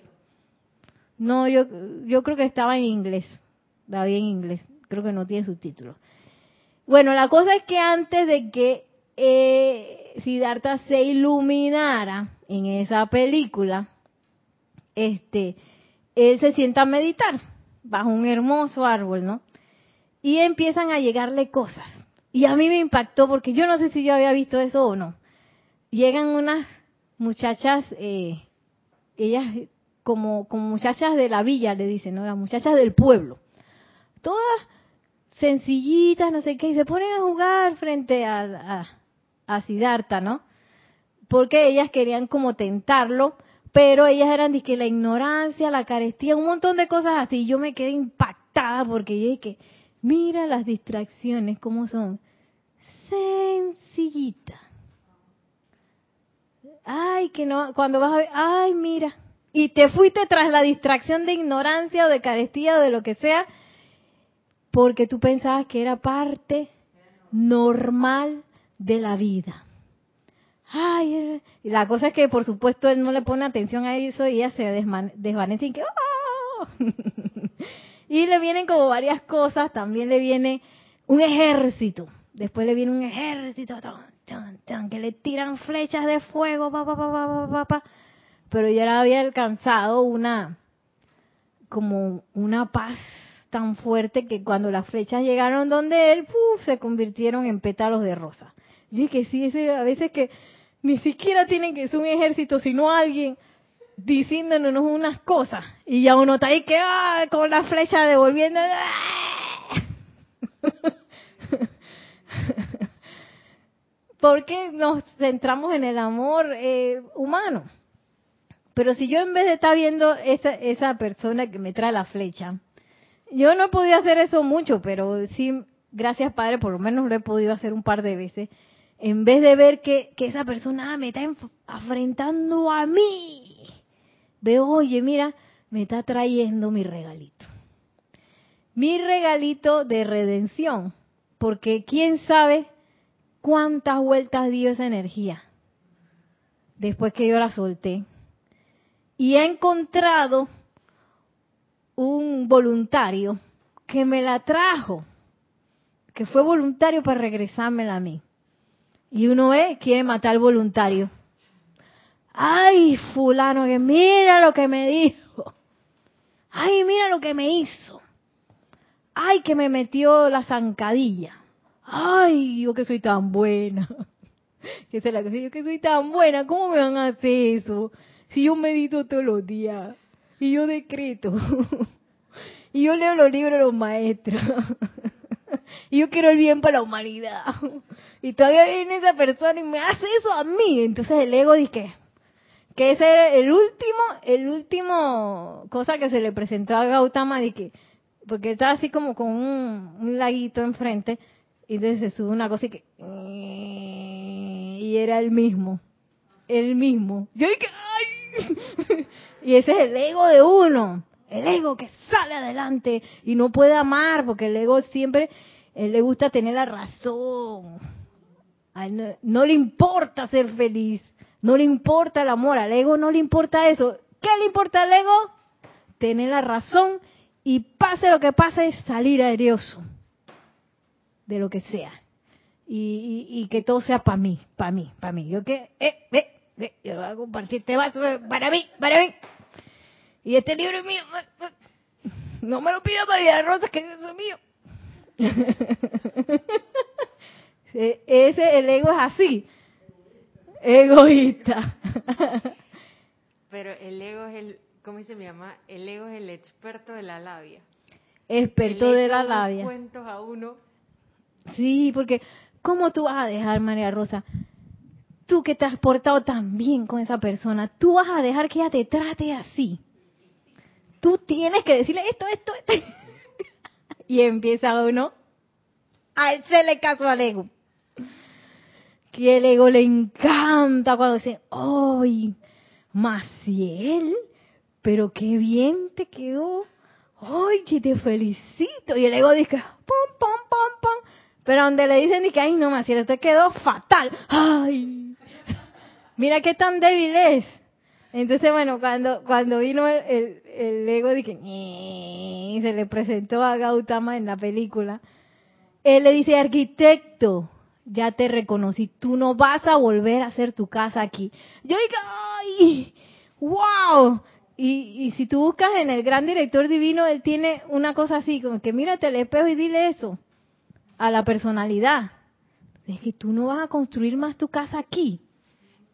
No, yo, yo creo que estaba en inglés va bien en inglés, creo que no tiene subtítulos. Bueno, la cosa es que antes de que eh, Siddhartha se iluminara en esa película, este, él se sienta a meditar bajo un hermoso árbol, ¿no? Y empiezan a llegarle cosas. Y a mí me impactó porque yo no sé si yo había visto eso o no. Llegan unas muchachas, eh, ellas como, como muchachas de la villa, le dicen, ¿no? Las muchachas del pueblo todas sencillitas, no sé qué, y se ponen a jugar frente a, a, Siddhartha, ¿no? Porque ellas querían como tentarlo, pero ellas eran que la ignorancia, la carestía, un montón de cosas así. Yo me quedé impactada porque yo dije, mira las distracciones, cómo son. Sencillitas. Ay, que no, cuando vas a ver, ay, mira. Y te fuiste tras la distracción de ignorancia o de carestía o de lo que sea, porque tú pensabas que era parte normal de la vida. Ay, y la cosa es que por supuesto él no le pone atención a eso y ella se desvanece y que ¡oh! [LAUGHS] y le vienen como varias cosas, también le viene un ejército, después le viene un ejército, que le tiran flechas de fuego, pa, pa, pa, pero ya había alcanzado una, como una paz tan fuerte que cuando las flechas llegaron donde él, se convirtieron en pétalos de rosa. Y que sí, ese, a veces que ni siquiera tienen que ser un ejército, sino alguien diciéndonos unas cosas. Y ya uno está ahí que, ah, con la flecha devolviendo. [LAUGHS] Porque nos centramos en el amor eh, humano. Pero si yo en vez de estar viendo esa, esa persona que me trae la flecha, yo no he podido hacer eso mucho, pero sí, gracias Padre, por lo menos lo he podido hacer un par de veces. En vez de ver que, que esa persona me está enfrentando a mí, veo, oye, mira, me está trayendo mi regalito. Mi regalito de redención, porque quién sabe cuántas vueltas dio esa energía después que yo la solté. Y he encontrado un voluntario que me la trajo, que fue voluntario para regresármela a mí. Y uno es, quiere matar al voluntario. Ay, fulano, que mira lo que me dijo. Ay, mira lo que me hizo. Ay, que me metió la zancadilla. Ay, yo que soy tan buena. [LAUGHS] Que es la que yo que soy tan buena, ¿cómo me van a hacer eso? Si yo medito todos los días y yo decreto [LAUGHS] y yo leo los libros de los maestros [LAUGHS] y yo quiero el bien para la humanidad [LAUGHS] y todavía viene esa persona y me hace eso a mí, entonces el ego dice que ese era el último, el último cosa que se le presentó a Gautama, que, porque estaba así como con un, laguito enfrente, y entonces se sube una cosa y que, y era el mismo, el mismo. Yo dije, ¡ay! Y ese es el ego de uno, el ego que sale adelante y no puede amar, porque el ego siempre, él le gusta tener la razón. no le importa ser feliz no le importa el amor, al ego no le importa eso. ¿Qué le importa al ego? Tener la razón y pase lo que pase, salir aerioso de lo que sea. Y, que todo sea para mí, para mí, para mí. Yo que, eh, eh, eh, yo lo voy a compartir, te vas para mí, para mí. Y este libro es mío. No me lo pida María Rosa, que es mío. [LAUGHS] Ese, el ego es así egoísta. Pero el ego es el, ¿cómo dice mi mamá? El ego es el experto de la labia. Experto de la labia. cuentos a uno. Sí, porque ¿cómo tú vas a dejar, María Rosa? Tú que te has portado tan bien con esa persona, tú vas a dejar que ella te trate así. Tú tienes que decirle esto, esto, esto. [LAUGHS] y empieza uno a hacerle caso al ego que el ego le encanta cuando dice, ¡ay! Maciel, pero qué bien te quedó. Oye, te felicito. Y el ego dice, pum, pum, pum, pum. Pero donde le dicen, que, ay, no, Maciel, te quedó fatal. Ay, [LAUGHS] mira qué tan débil es. Entonces, bueno, cuando, cuando vino el, el, ego, dije, se le presentó a Gautama en la película. Él le dice, arquitecto, ya te reconocí, tú no vas a volver a hacer tu casa aquí. Yo digo, ¡ay! ¡Wow! Y, y si tú buscas en el gran director divino, él tiene una cosa así, como que mírate el espejo y dile eso a la personalidad. Es que tú no vas a construir más tu casa aquí.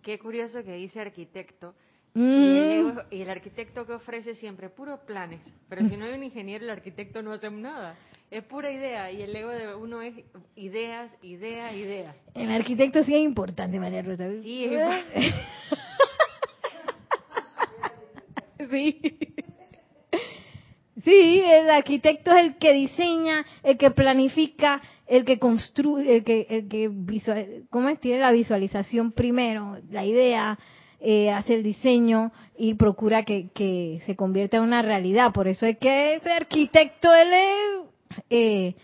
Qué curioso que dice arquitecto. Y, el mm. y, el arquitecto que ofrece siempre puros planes. Pero si no hay un ingeniero, el arquitecto no hace nada. Es pura idea y el ego de uno es ideas, ideas, ideas. El arquitecto sí es importante, María Rosa. Sí, [LAUGHS] es importante. sí. Sí, el arquitecto es el que diseña, el que planifica, el que construye, el que, el que visual, ¿cómo es? Tiene la visualización primero, la idea, eh, hace el diseño y procura que, que se convierta en una realidad. Por eso es que ese arquitecto, él es eh,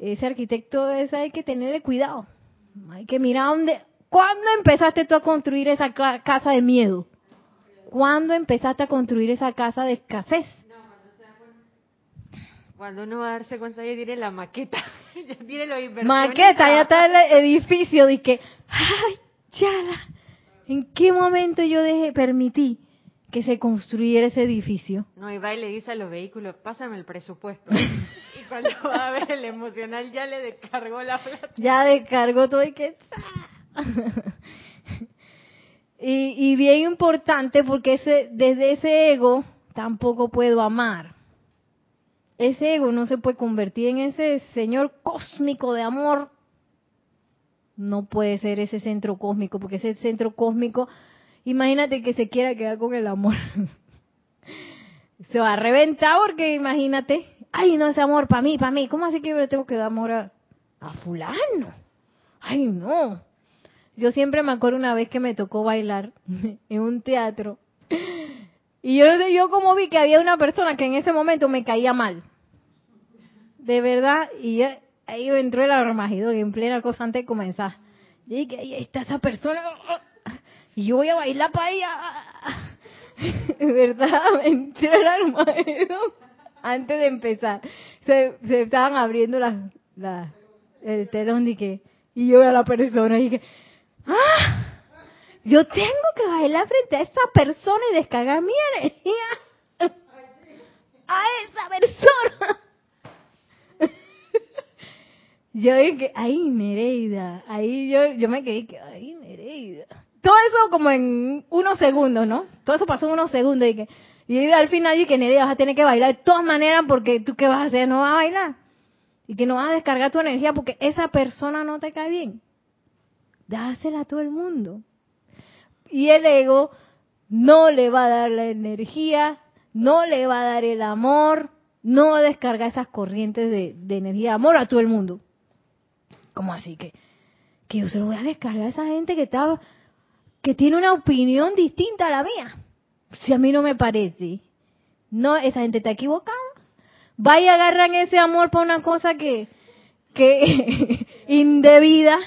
ese arquitecto es, hay que tenerle cuidado. Hay que mirar dónde. ¿Cuándo empezaste tú a construir esa casa de miedo? ¿Cuándo empezaste a construir esa casa de escasez? cuando uno va a darse cuenta, ya tiene la maqueta. [LAUGHS] ya tiene lo Maqueta, ya está el edificio. que, ay, ya, ¿en qué momento yo dejé, permití que se construyera ese edificio? No, y va y le dice a los vehículos, pásame el presupuesto. [LAUGHS] y cuando va a ver el emocional ya le descargó la plata. Ya descargó todo y que... [LAUGHS] y, y bien importante porque ese, desde ese ego tampoco puedo amar. Ese ego no se puede convertir en ese señor cósmico de amor. No puede ser ese centro cósmico, porque ese centro cósmico, imagínate que se quiera quedar con el amor. [LAUGHS] se va a reventar porque imagínate, ay, no, ese amor para mí, para mí. ¿Cómo así que yo le tengo que dar amor a, a fulano? Ay, no. Yo siempre me acuerdo una vez que me tocó bailar [LAUGHS] en un teatro y yo, yo como vi que había una persona que en ese momento me caía mal. De verdad, y ahí entró el armagedón en plena cosa antes de comenzar. Y dije, ahí está esa persona. Y yo voy a bailar para ella. [LAUGHS] Verdad, me entró el armagedón antes de empezar. Se, se estaban abriendo las, las, el telón y que, y yo a la persona y dije, ¡ah! Yo tengo que bailar frente a esa persona y descargar mi energía a esa persona. Yo dije, ay, Nereida, ahí yo, yo me quedé que, ay, Nereida. Todo eso como en unos segundos, ¿no? Todo eso pasó en unos segundos y que, y al final dije, Nereida, vas a tener que bailar de todas maneras porque tú qué vas a hacer, no vas a bailar. Y que no vas a descargar tu energía porque esa persona no te cae bien. Dásela a todo el mundo y el ego no le va a dar la energía, no le va a dar el amor, no va a descargar esas corrientes de, energía de amor a todo el mundo. ¿Cómo así que? Que yo se lo voy a descargar a esa gente que está, que tiene una opinión distinta a la mía. Si a mí no me parece. No, esa gente está equivocada. Vaya y agarran ese amor para una cosa que, que [LAUGHS] indebida.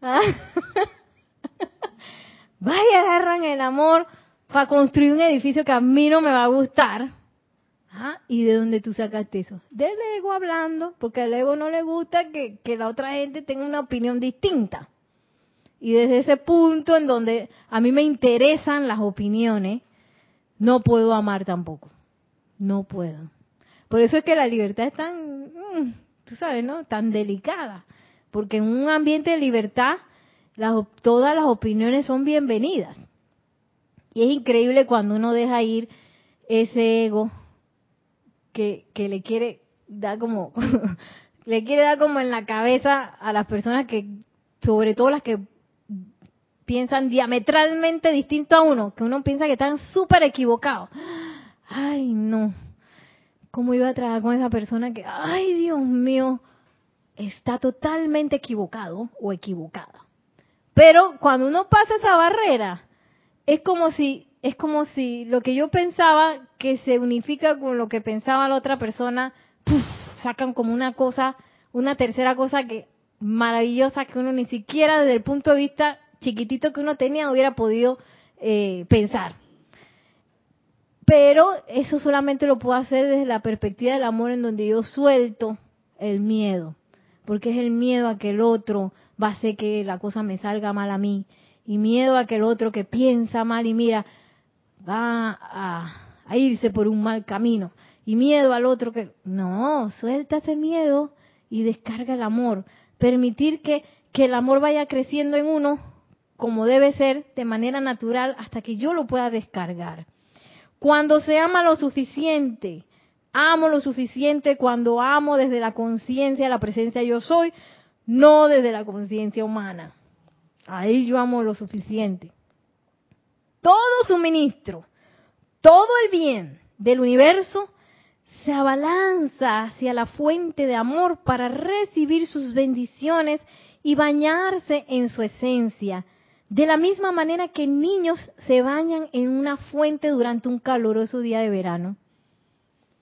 ¿Ah? [LAUGHS] vaya, agarran el amor para construir un edificio que a mí no me va a gustar. ¿Ah? ¿Y de dónde tú sacaste eso? Del ego hablando, porque al ego no le gusta que, la otra gente tenga una opinión distinta. Y desde ese punto en donde a mí me interesan las opiniones, no puedo amar tampoco. No puedo. Por eso es que la libertad es tan, mm, tú sabes, ¿no? Tan delicada. Porque en un ambiente de libertad todas las opiniones son bienvenidas. Y es increíble cuando uno deja ir ese ego que, que le quiere dar como, [LAUGHS] le quiere dar como en la cabeza a las personas que, sobre todo las que piensan diametralmente distinto a uno, que uno piensa que están súper equivocados. Ay, no. ¿Cómo iba a trabajar con esa persona que, ay, Dios mío, está totalmente equivocado o equivocada? Pero cuando uno pasa esa barrera, es como si es como si lo que yo pensaba que se unifica con lo que pensaba la otra persona, sacan como una cosa, una tercera cosa que maravillosa que uno ni siquiera desde el punto de vista chiquitito que uno tenía hubiera podido eh, pensar. Pero eso solamente lo puedo hacer desde la perspectiva del amor en donde yo suelto el miedo, porque es el miedo a que el otro va a hacer que la cosa me salga mal a mí. Y miedo a que el otro que piensa mal y mira, va a, irse por un mal camino. Y miedo al otro que... No, suelta ese miedo y descarga el amor. Permitir que, que el amor vaya creciendo en uno como debe ser, de manera natural, hasta que yo lo pueda descargar. Cuando se ama lo suficiente, amo lo suficiente cuando amo desde la conciencia, la presencia yo soy, no desde la conciencia humana. Ahí yo amo lo suficiente. Todo suministro, todo el bien del universo se abalanza hacia la fuente de amor para recibir sus bendiciones y bañarse en su esencia, de la misma manera que niños se bañan en una fuente durante un caluroso día de verano.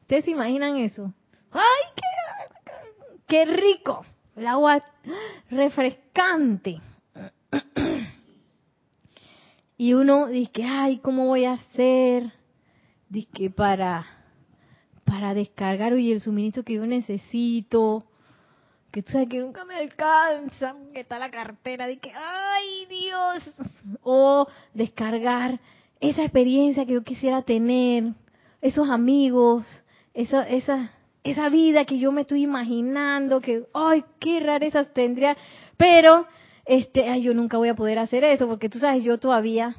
¿Ustedes se imaginan eso? ¡Ay, qué, qué rico! el agua refrescante. Y uno dice, ay, ¿cómo voy a hacer? Dice, para, para descargar hoy el suministro que yo necesito. que tú sabes que nunca me alcanza, que está la cartera, que, ay Dios, o descargar esa experiencia que yo quisiera tener, esos amigos, esa, esa, esa vida que yo me estoy imaginando, que, ay, qué rarezas tendría, pero, este, ay, yo nunca voy a poder hacer eso, porque tú sabes, yo todavía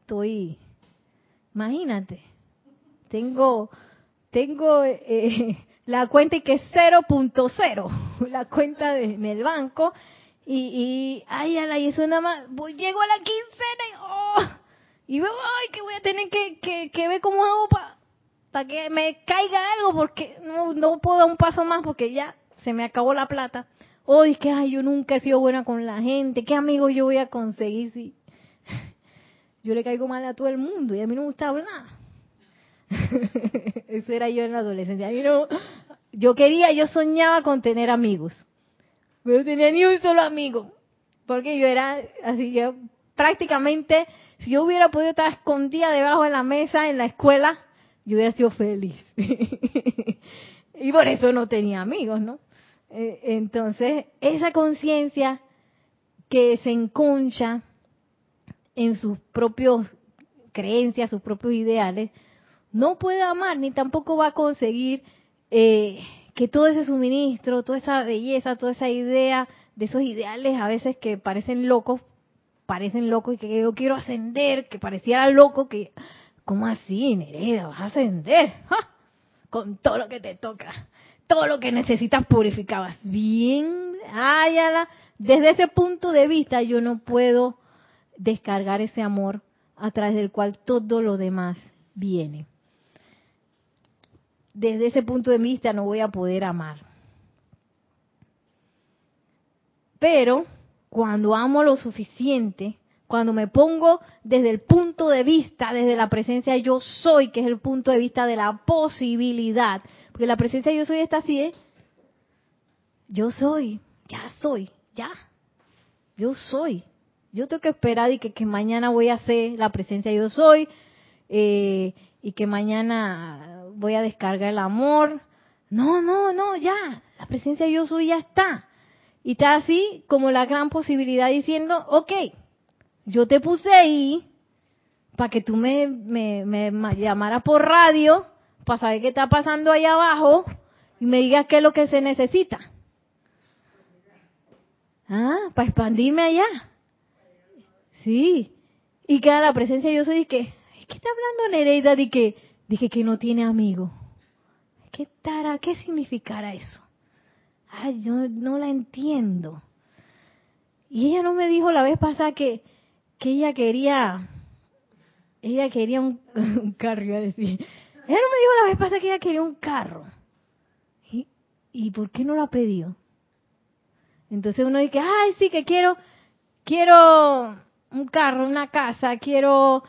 estoy, imagínate, tengo, tengo eh, [LAUGHS] la cuenta y que es 0.0, [LAUGHS] la cuenta de, en el banco, y, y ay, ay, eso nada más, voy, llego a la quincena y, oh, y ay, que voy a tener que, que, que ver cómo hago para para que me caiga algo, porque no, no puedo dar un paso más, porque ya se me acabó la plata. O es que, ay, yo nunca he sido buena con la gente, ¿qué amigos yo voy a conseguir si [LAUGHS] yo le caigo mal a todo el mundo y a mí no me gusta hablar? [LAUGHS] Eso era yo en la adolescencia. A mí no, yo quería, yo soñaba con tener amigos, pero no tenía ni un solo amigo, porque yo era así, yo prácticamente, si yo hubiera podido estar escondida debajo de la mesa en la escuela, yo hubiera sido feliz. [LAUGHS] y por eso no tenía amigos, ¿no? Eh, entonces, esa conciencia que se enconcha en sus propios creencias, sus propios ideales, no puede amar ni tampoco va a conseguir eh, que todo ese suministro, toda esa belleza, toda esa idea de esos ideales a veces que parecen locos, parecen locos y que yo quiero ascender, que pareciera loco, que ¿Cómo así, Nereida? ¿Vas a ascender? Con todo lo que te toca, todo lo que necesitas purificabas. Bien, áyala. Desde ese punto de vista yo no puedo descargar ese amor a través del cual todo lo demás viene. Desde ese punto de vista no voy a poder amar. Pero cuando amo lo suficiente, cuando me pongo desde el punto de vista, desde la presencia yo soy, que es el punto de vista de la posibilidad, porque la presencia yo soy está así, ¿eh? Yo soy, ya soy, ya, yo soy. Yo tengo que esperar y que, que mañana voy a hacer la presencia yo soy eh, y que mañana voy a descargar el amor. No, no, no, ya, la presencia yo soy ya está. Y está así como la gran posibilidad diciendo, ok, yo te puse ahí para que tú me, me, me, llamaras por radio para saber qué está pasando ahí abajo y me digas qué es lo que se necesita. Ah, para expandirme allá. Sí. Y queda la presencia yo soy de que, ¿qué está hablando Nereida de que, dije que no tiene amigo? ¿Qué tara, qué significará eso? Ay, yo no la entiendo. Y ella no me dijo la vez pasada que, que ella quería, ella quería un, [LAUGHS] carro, iba a decir. No me dijo la vez pasada que ella quería un carro. ¿Y, ¿Y por qué no lo ha pedido? Entonces uno dice, ay, sí que quiero, quiero un carro, una casa, quiero,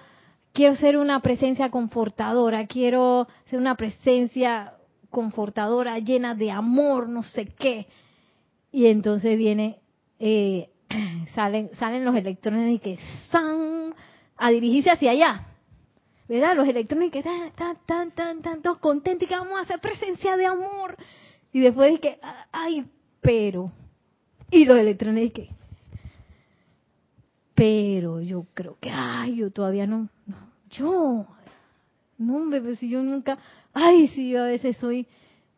quiero ser una presencia confortadora, quiero ser una presencia confortadora, llena de amor, no sé qué. Y entonces viene eh, [CLEARS THROAT] salen, salen los electrones y que están a dirigirse hacia allá. ¿Verdad? Los electrones que están tan, tan, tan, tan, todos contentos y que vamos a hacer presencia de amor. Y después que, ay, pero. Y los electrones que, pero yo creo que, ay, yo todavía no, yo, no, bebé, si yo nunca, ay, si yo a veces soy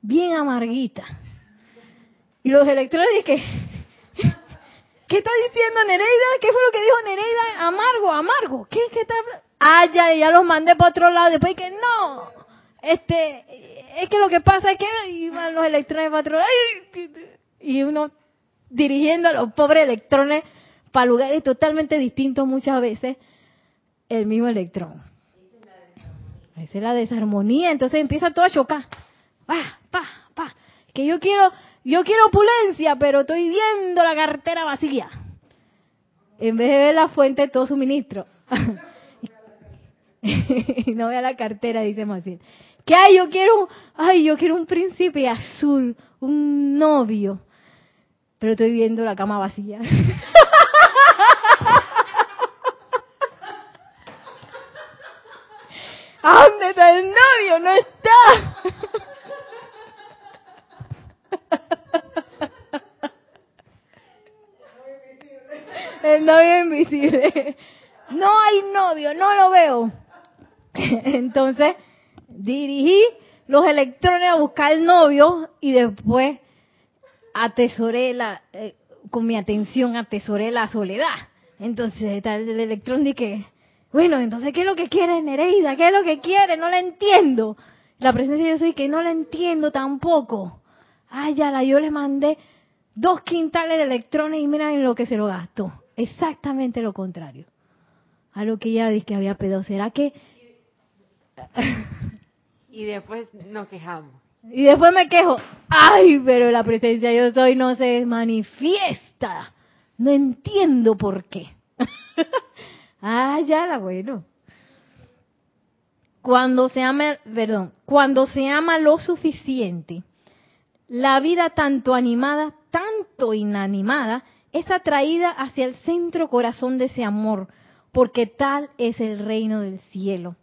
bien amarguita. Y los electrones que, [LAUGHS] ¿Qué está diciendo Nereida? ¿Qué fue lo que dijo Nereida? Amargo, amargo. ¿Qué, qué está? Ah, ya, ya los mandé para otro lado. Después que no. Este, es que lo que pasa es que iban los electrones para otro lado. Y uno dirigiendo a los pobres electrones para lugares totalmente distintos muchas veces. El mismo electrón. Esa es la desarmonía. Entonces empieza todo a chocar. Pa, pa, pa. Que yo quiero yo quiero opulencia, pero estoy viendo la cartera vacía. En vez de ver la fuente de todo suministro. [LAUGHS] [LAUGHS] no vea la cartera, dice Maciel. Que ay, yo quiero, ay, yo quiero un príncipe azul, un novio. Pero estoy viendo la cama vacía. [LAUGHS] ¿A dónde está el novio? No está. [LAUGHS] El novio invisible. No hay novio, no lo veo. [LAUGHS] Entonces, dirigí los electrones a buscar el novio y después atesoré la, eh, con mi atención atesoré la soledad. Entonces, el, el electrón dije, bueno, entonces, ¿qué es lo que quiere Nereida? ¿Qué es lo que quiere? No la entiendo. La presencia de yo soy que no la entiendo tampoco. Ay, ya la yo le mandé dos quintales de electrones y miren en lo que se lo gastó. Exactamente lo contrario. A lo que ella dice que había pedido. ¿Será que y después nos quejamos. Y después me quejo, ay, pero la presencia yo soy no se manifiesta. No entiendo por qué. [LAUGHS] ah, ya la bueno. Cuando se ama, perdón, cuando se ama lo suficiente, la vida tanto animada, tanto inanimada, es atraída hacia el centro corazón de ese amor, porque tal es el reino del cielo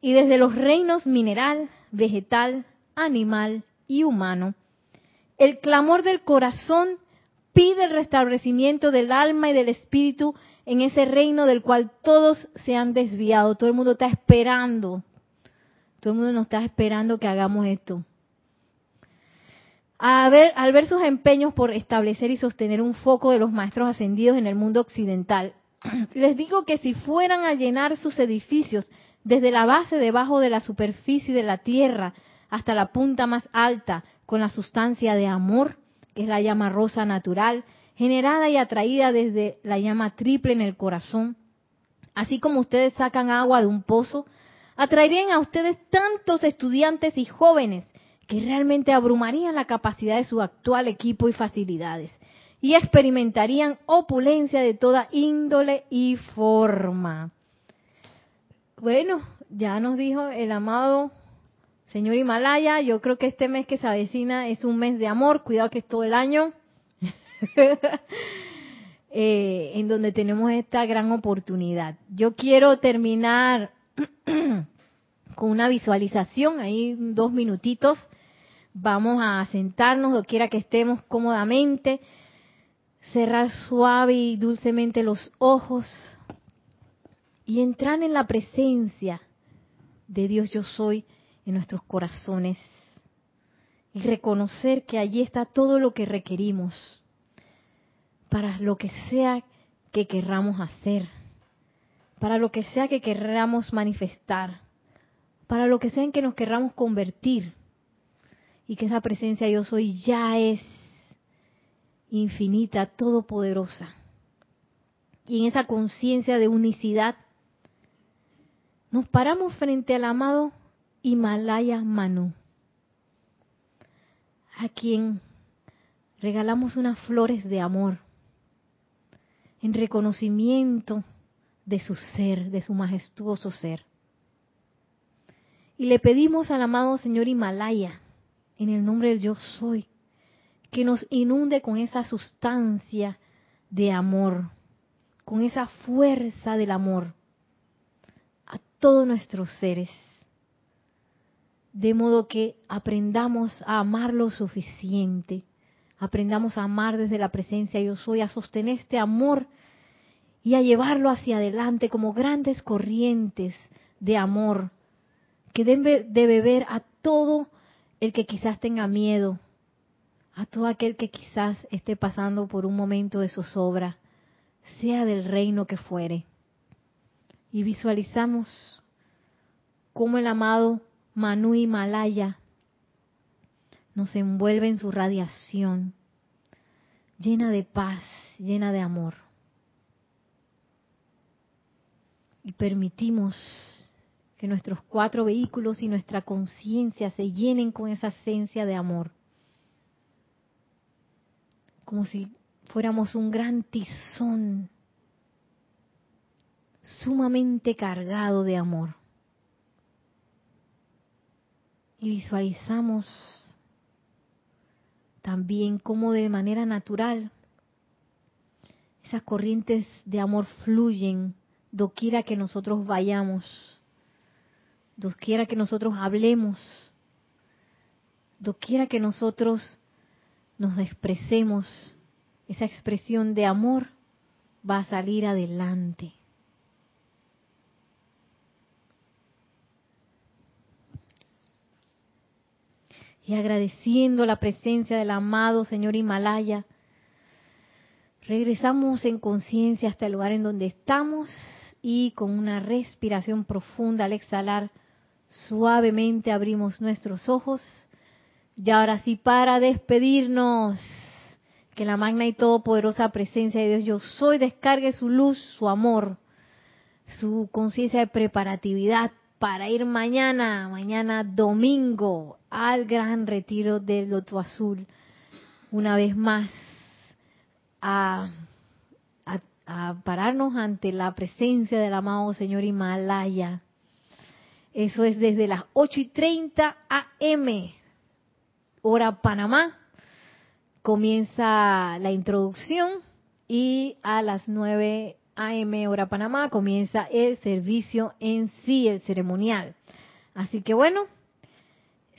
y desde los reinos mineral, vegetal, animal y humano, el clamor del corazón pide el restablecimiento del alma y del espíritu en ese reino del cual todos se han desviado. Todo el mundo está esperando. Todo el mundo nos está esperando que hagamos esto. Al ver sus empeños por establecer y sostener un foco de los maestros ascendidos en el mundo occidental, [CLEARS THROAT] les digo que si fueran a llenar sus edificios desde la base debajo de la superficie de la tierra hasta la punta más alta con la sustancia de amor, que es la llama rosa natural, generada y atraída desde la llama triple en el corazón. Así como ustedes sacan agua de un pozo, atraerían a ustedes tantos estudiantes y jóvenes que realmente abrumarían la capacidad de su actual equipo y facilidades y experimentarían opulencia de toda índole y forma. Bueno, ya nos dijo el amado señor Himalaya, yo creo que este mes que se avecina es un mes de amor, cuidado que es todo el año, [LAUGHS] eh, en donde tenemos esta gran oportunidad. Yo quiero terminar [CLEARS THROAT] con una visualización, ahí dos minutitos, vamos a sentarnos, o quiera que estemos cómodamente, cerrar suave y dulcemente los ojos y entrar en la presencia de Dios yo soy en nuestros corazones y reconocer que allí está todo lo que requerimos para lo que sea que querramos hacer, para lo que sea que querramos manifestar, para lo que sea en que nos querramos convertir y que esa presencia yo soy ya es infinita, todopoderosa. Y en esa conciencia de unicidad nos paramos frente al amado Himalaya Manu, a quien regalamos unas flores de amor en reconocimiento de su ser, de su majestuoso ser. Y le pedimos al amado Señor Himalaya, en el nombre del yo soy, que nos inunde con esa sustancia de amor, con esa fuerza del amor, todos nuestros seres, de modo que aprendamos a amar lo suficiente, aprendamos a amar desde la presencia yo soy, a sostener este amor y a llevarlo hacia adelante como grandes corrientes de amor que debe de beber a todo el que quizás tenga miedo, a todo aquel que quizás esté pasando por un momento de zozobra, sea del reino que fuere y visualizamos cómo el amado Manu Himalaya nos envuelve en su radiación, llena de paz, llena de amor. Y permitimos que nuestros cuatro vehículos y nuestra conciencia se llenen con esa esencia de amor. Como si fuéramos un gran tizón sumamente cargado de amor. Y visualizamos también cómo de manera natural esas corrientes de amor fluyen doquiera que nosotros vayamos, doquiera que nosotros hablemos, doquiera que nosotros nos expresemos, esa expresión de amor va a salir adelante. Y agradeciendo la presencia del amado Señor Himalaya, regresamos en conciencia hasta el lugar en donde estamos y con una respiración profunda al exhalar, suavemente abrimos nuestros ojos. Y ahora sí, para despedirnos, que la magna y todopoderosa presencia de Dios yo soy descargue su luz, su amor, su conciencia de preparatividad para ir mañana, mañana domingo, al gran retiro del Loto Azul, una vez más a, pararnos ante la presencia del amado Señor Himalaya. Eso es desde las 8 y 30 AM, hora Panamá, comienza la introducción y a las 9 a.m. hora Panamá comienza el servicio en sí, el ceremonial. Así que bueno,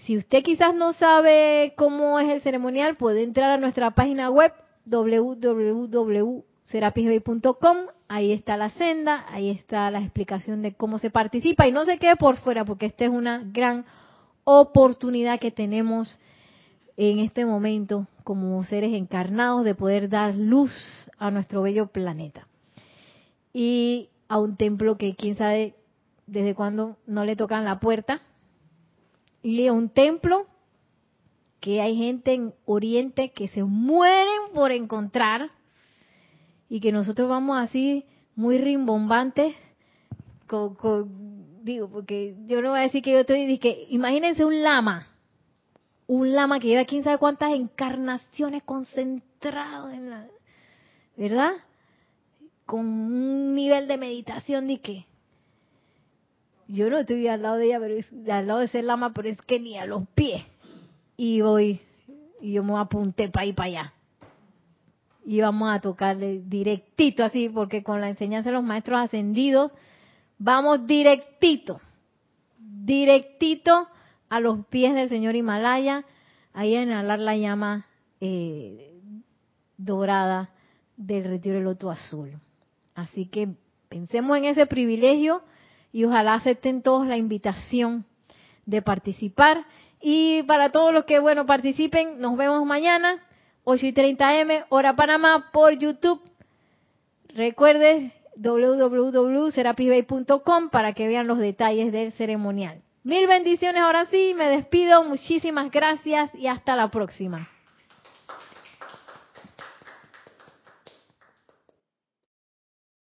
si usted quizás no sabe cómo es el ceremonial, puede entrar a nuestra página web www.serapisbay.com. Ahí está la senda, ahí está la explicación de cómo se participa y no se quede por fuera porque esta es una gran oportunidad que tenemos en este momento como seres encarnados de poder dar luz a nuestro bello planeta. Y a un templo que quién sabe desde cuándo no le tocan la puerta. Y un templo que hay gente en Oriente que se mueren por encontrar y que nosotros vamos así muy rimbombantes digo porque yo no voy a decir que yo estoy que imagínense un lama un lama que lleva quién sabe cuántas encarnaciones concentrado en la, ¿verdad? Con un nivel de meditación de yo no estoy al lado de ella, pero al lado de ese lama, pero es que ni a los pies. Y voy, y yo me apunté para ir para allá. Y vamos a tocarle directito así, porque con la enseñanza de los maestros ascendidos, vamos directito, directito a los pies del señor Himalaya, ahí a inhalar la llama eh, dorada del retiro del loto azul. Así que pensemos en ese privilegio y ojalá acepten todos la invitación de participar. Y para todos los que, bueno, participen, nos vemos mañana, 8 y 30 M, hora Panamá, por YouTube. Recuerde www.serapisbay.com para que vean los detalles del ceremonial. Mil bendiciones ahora sí, me despido, muchísimas gracias y hasta la próxima.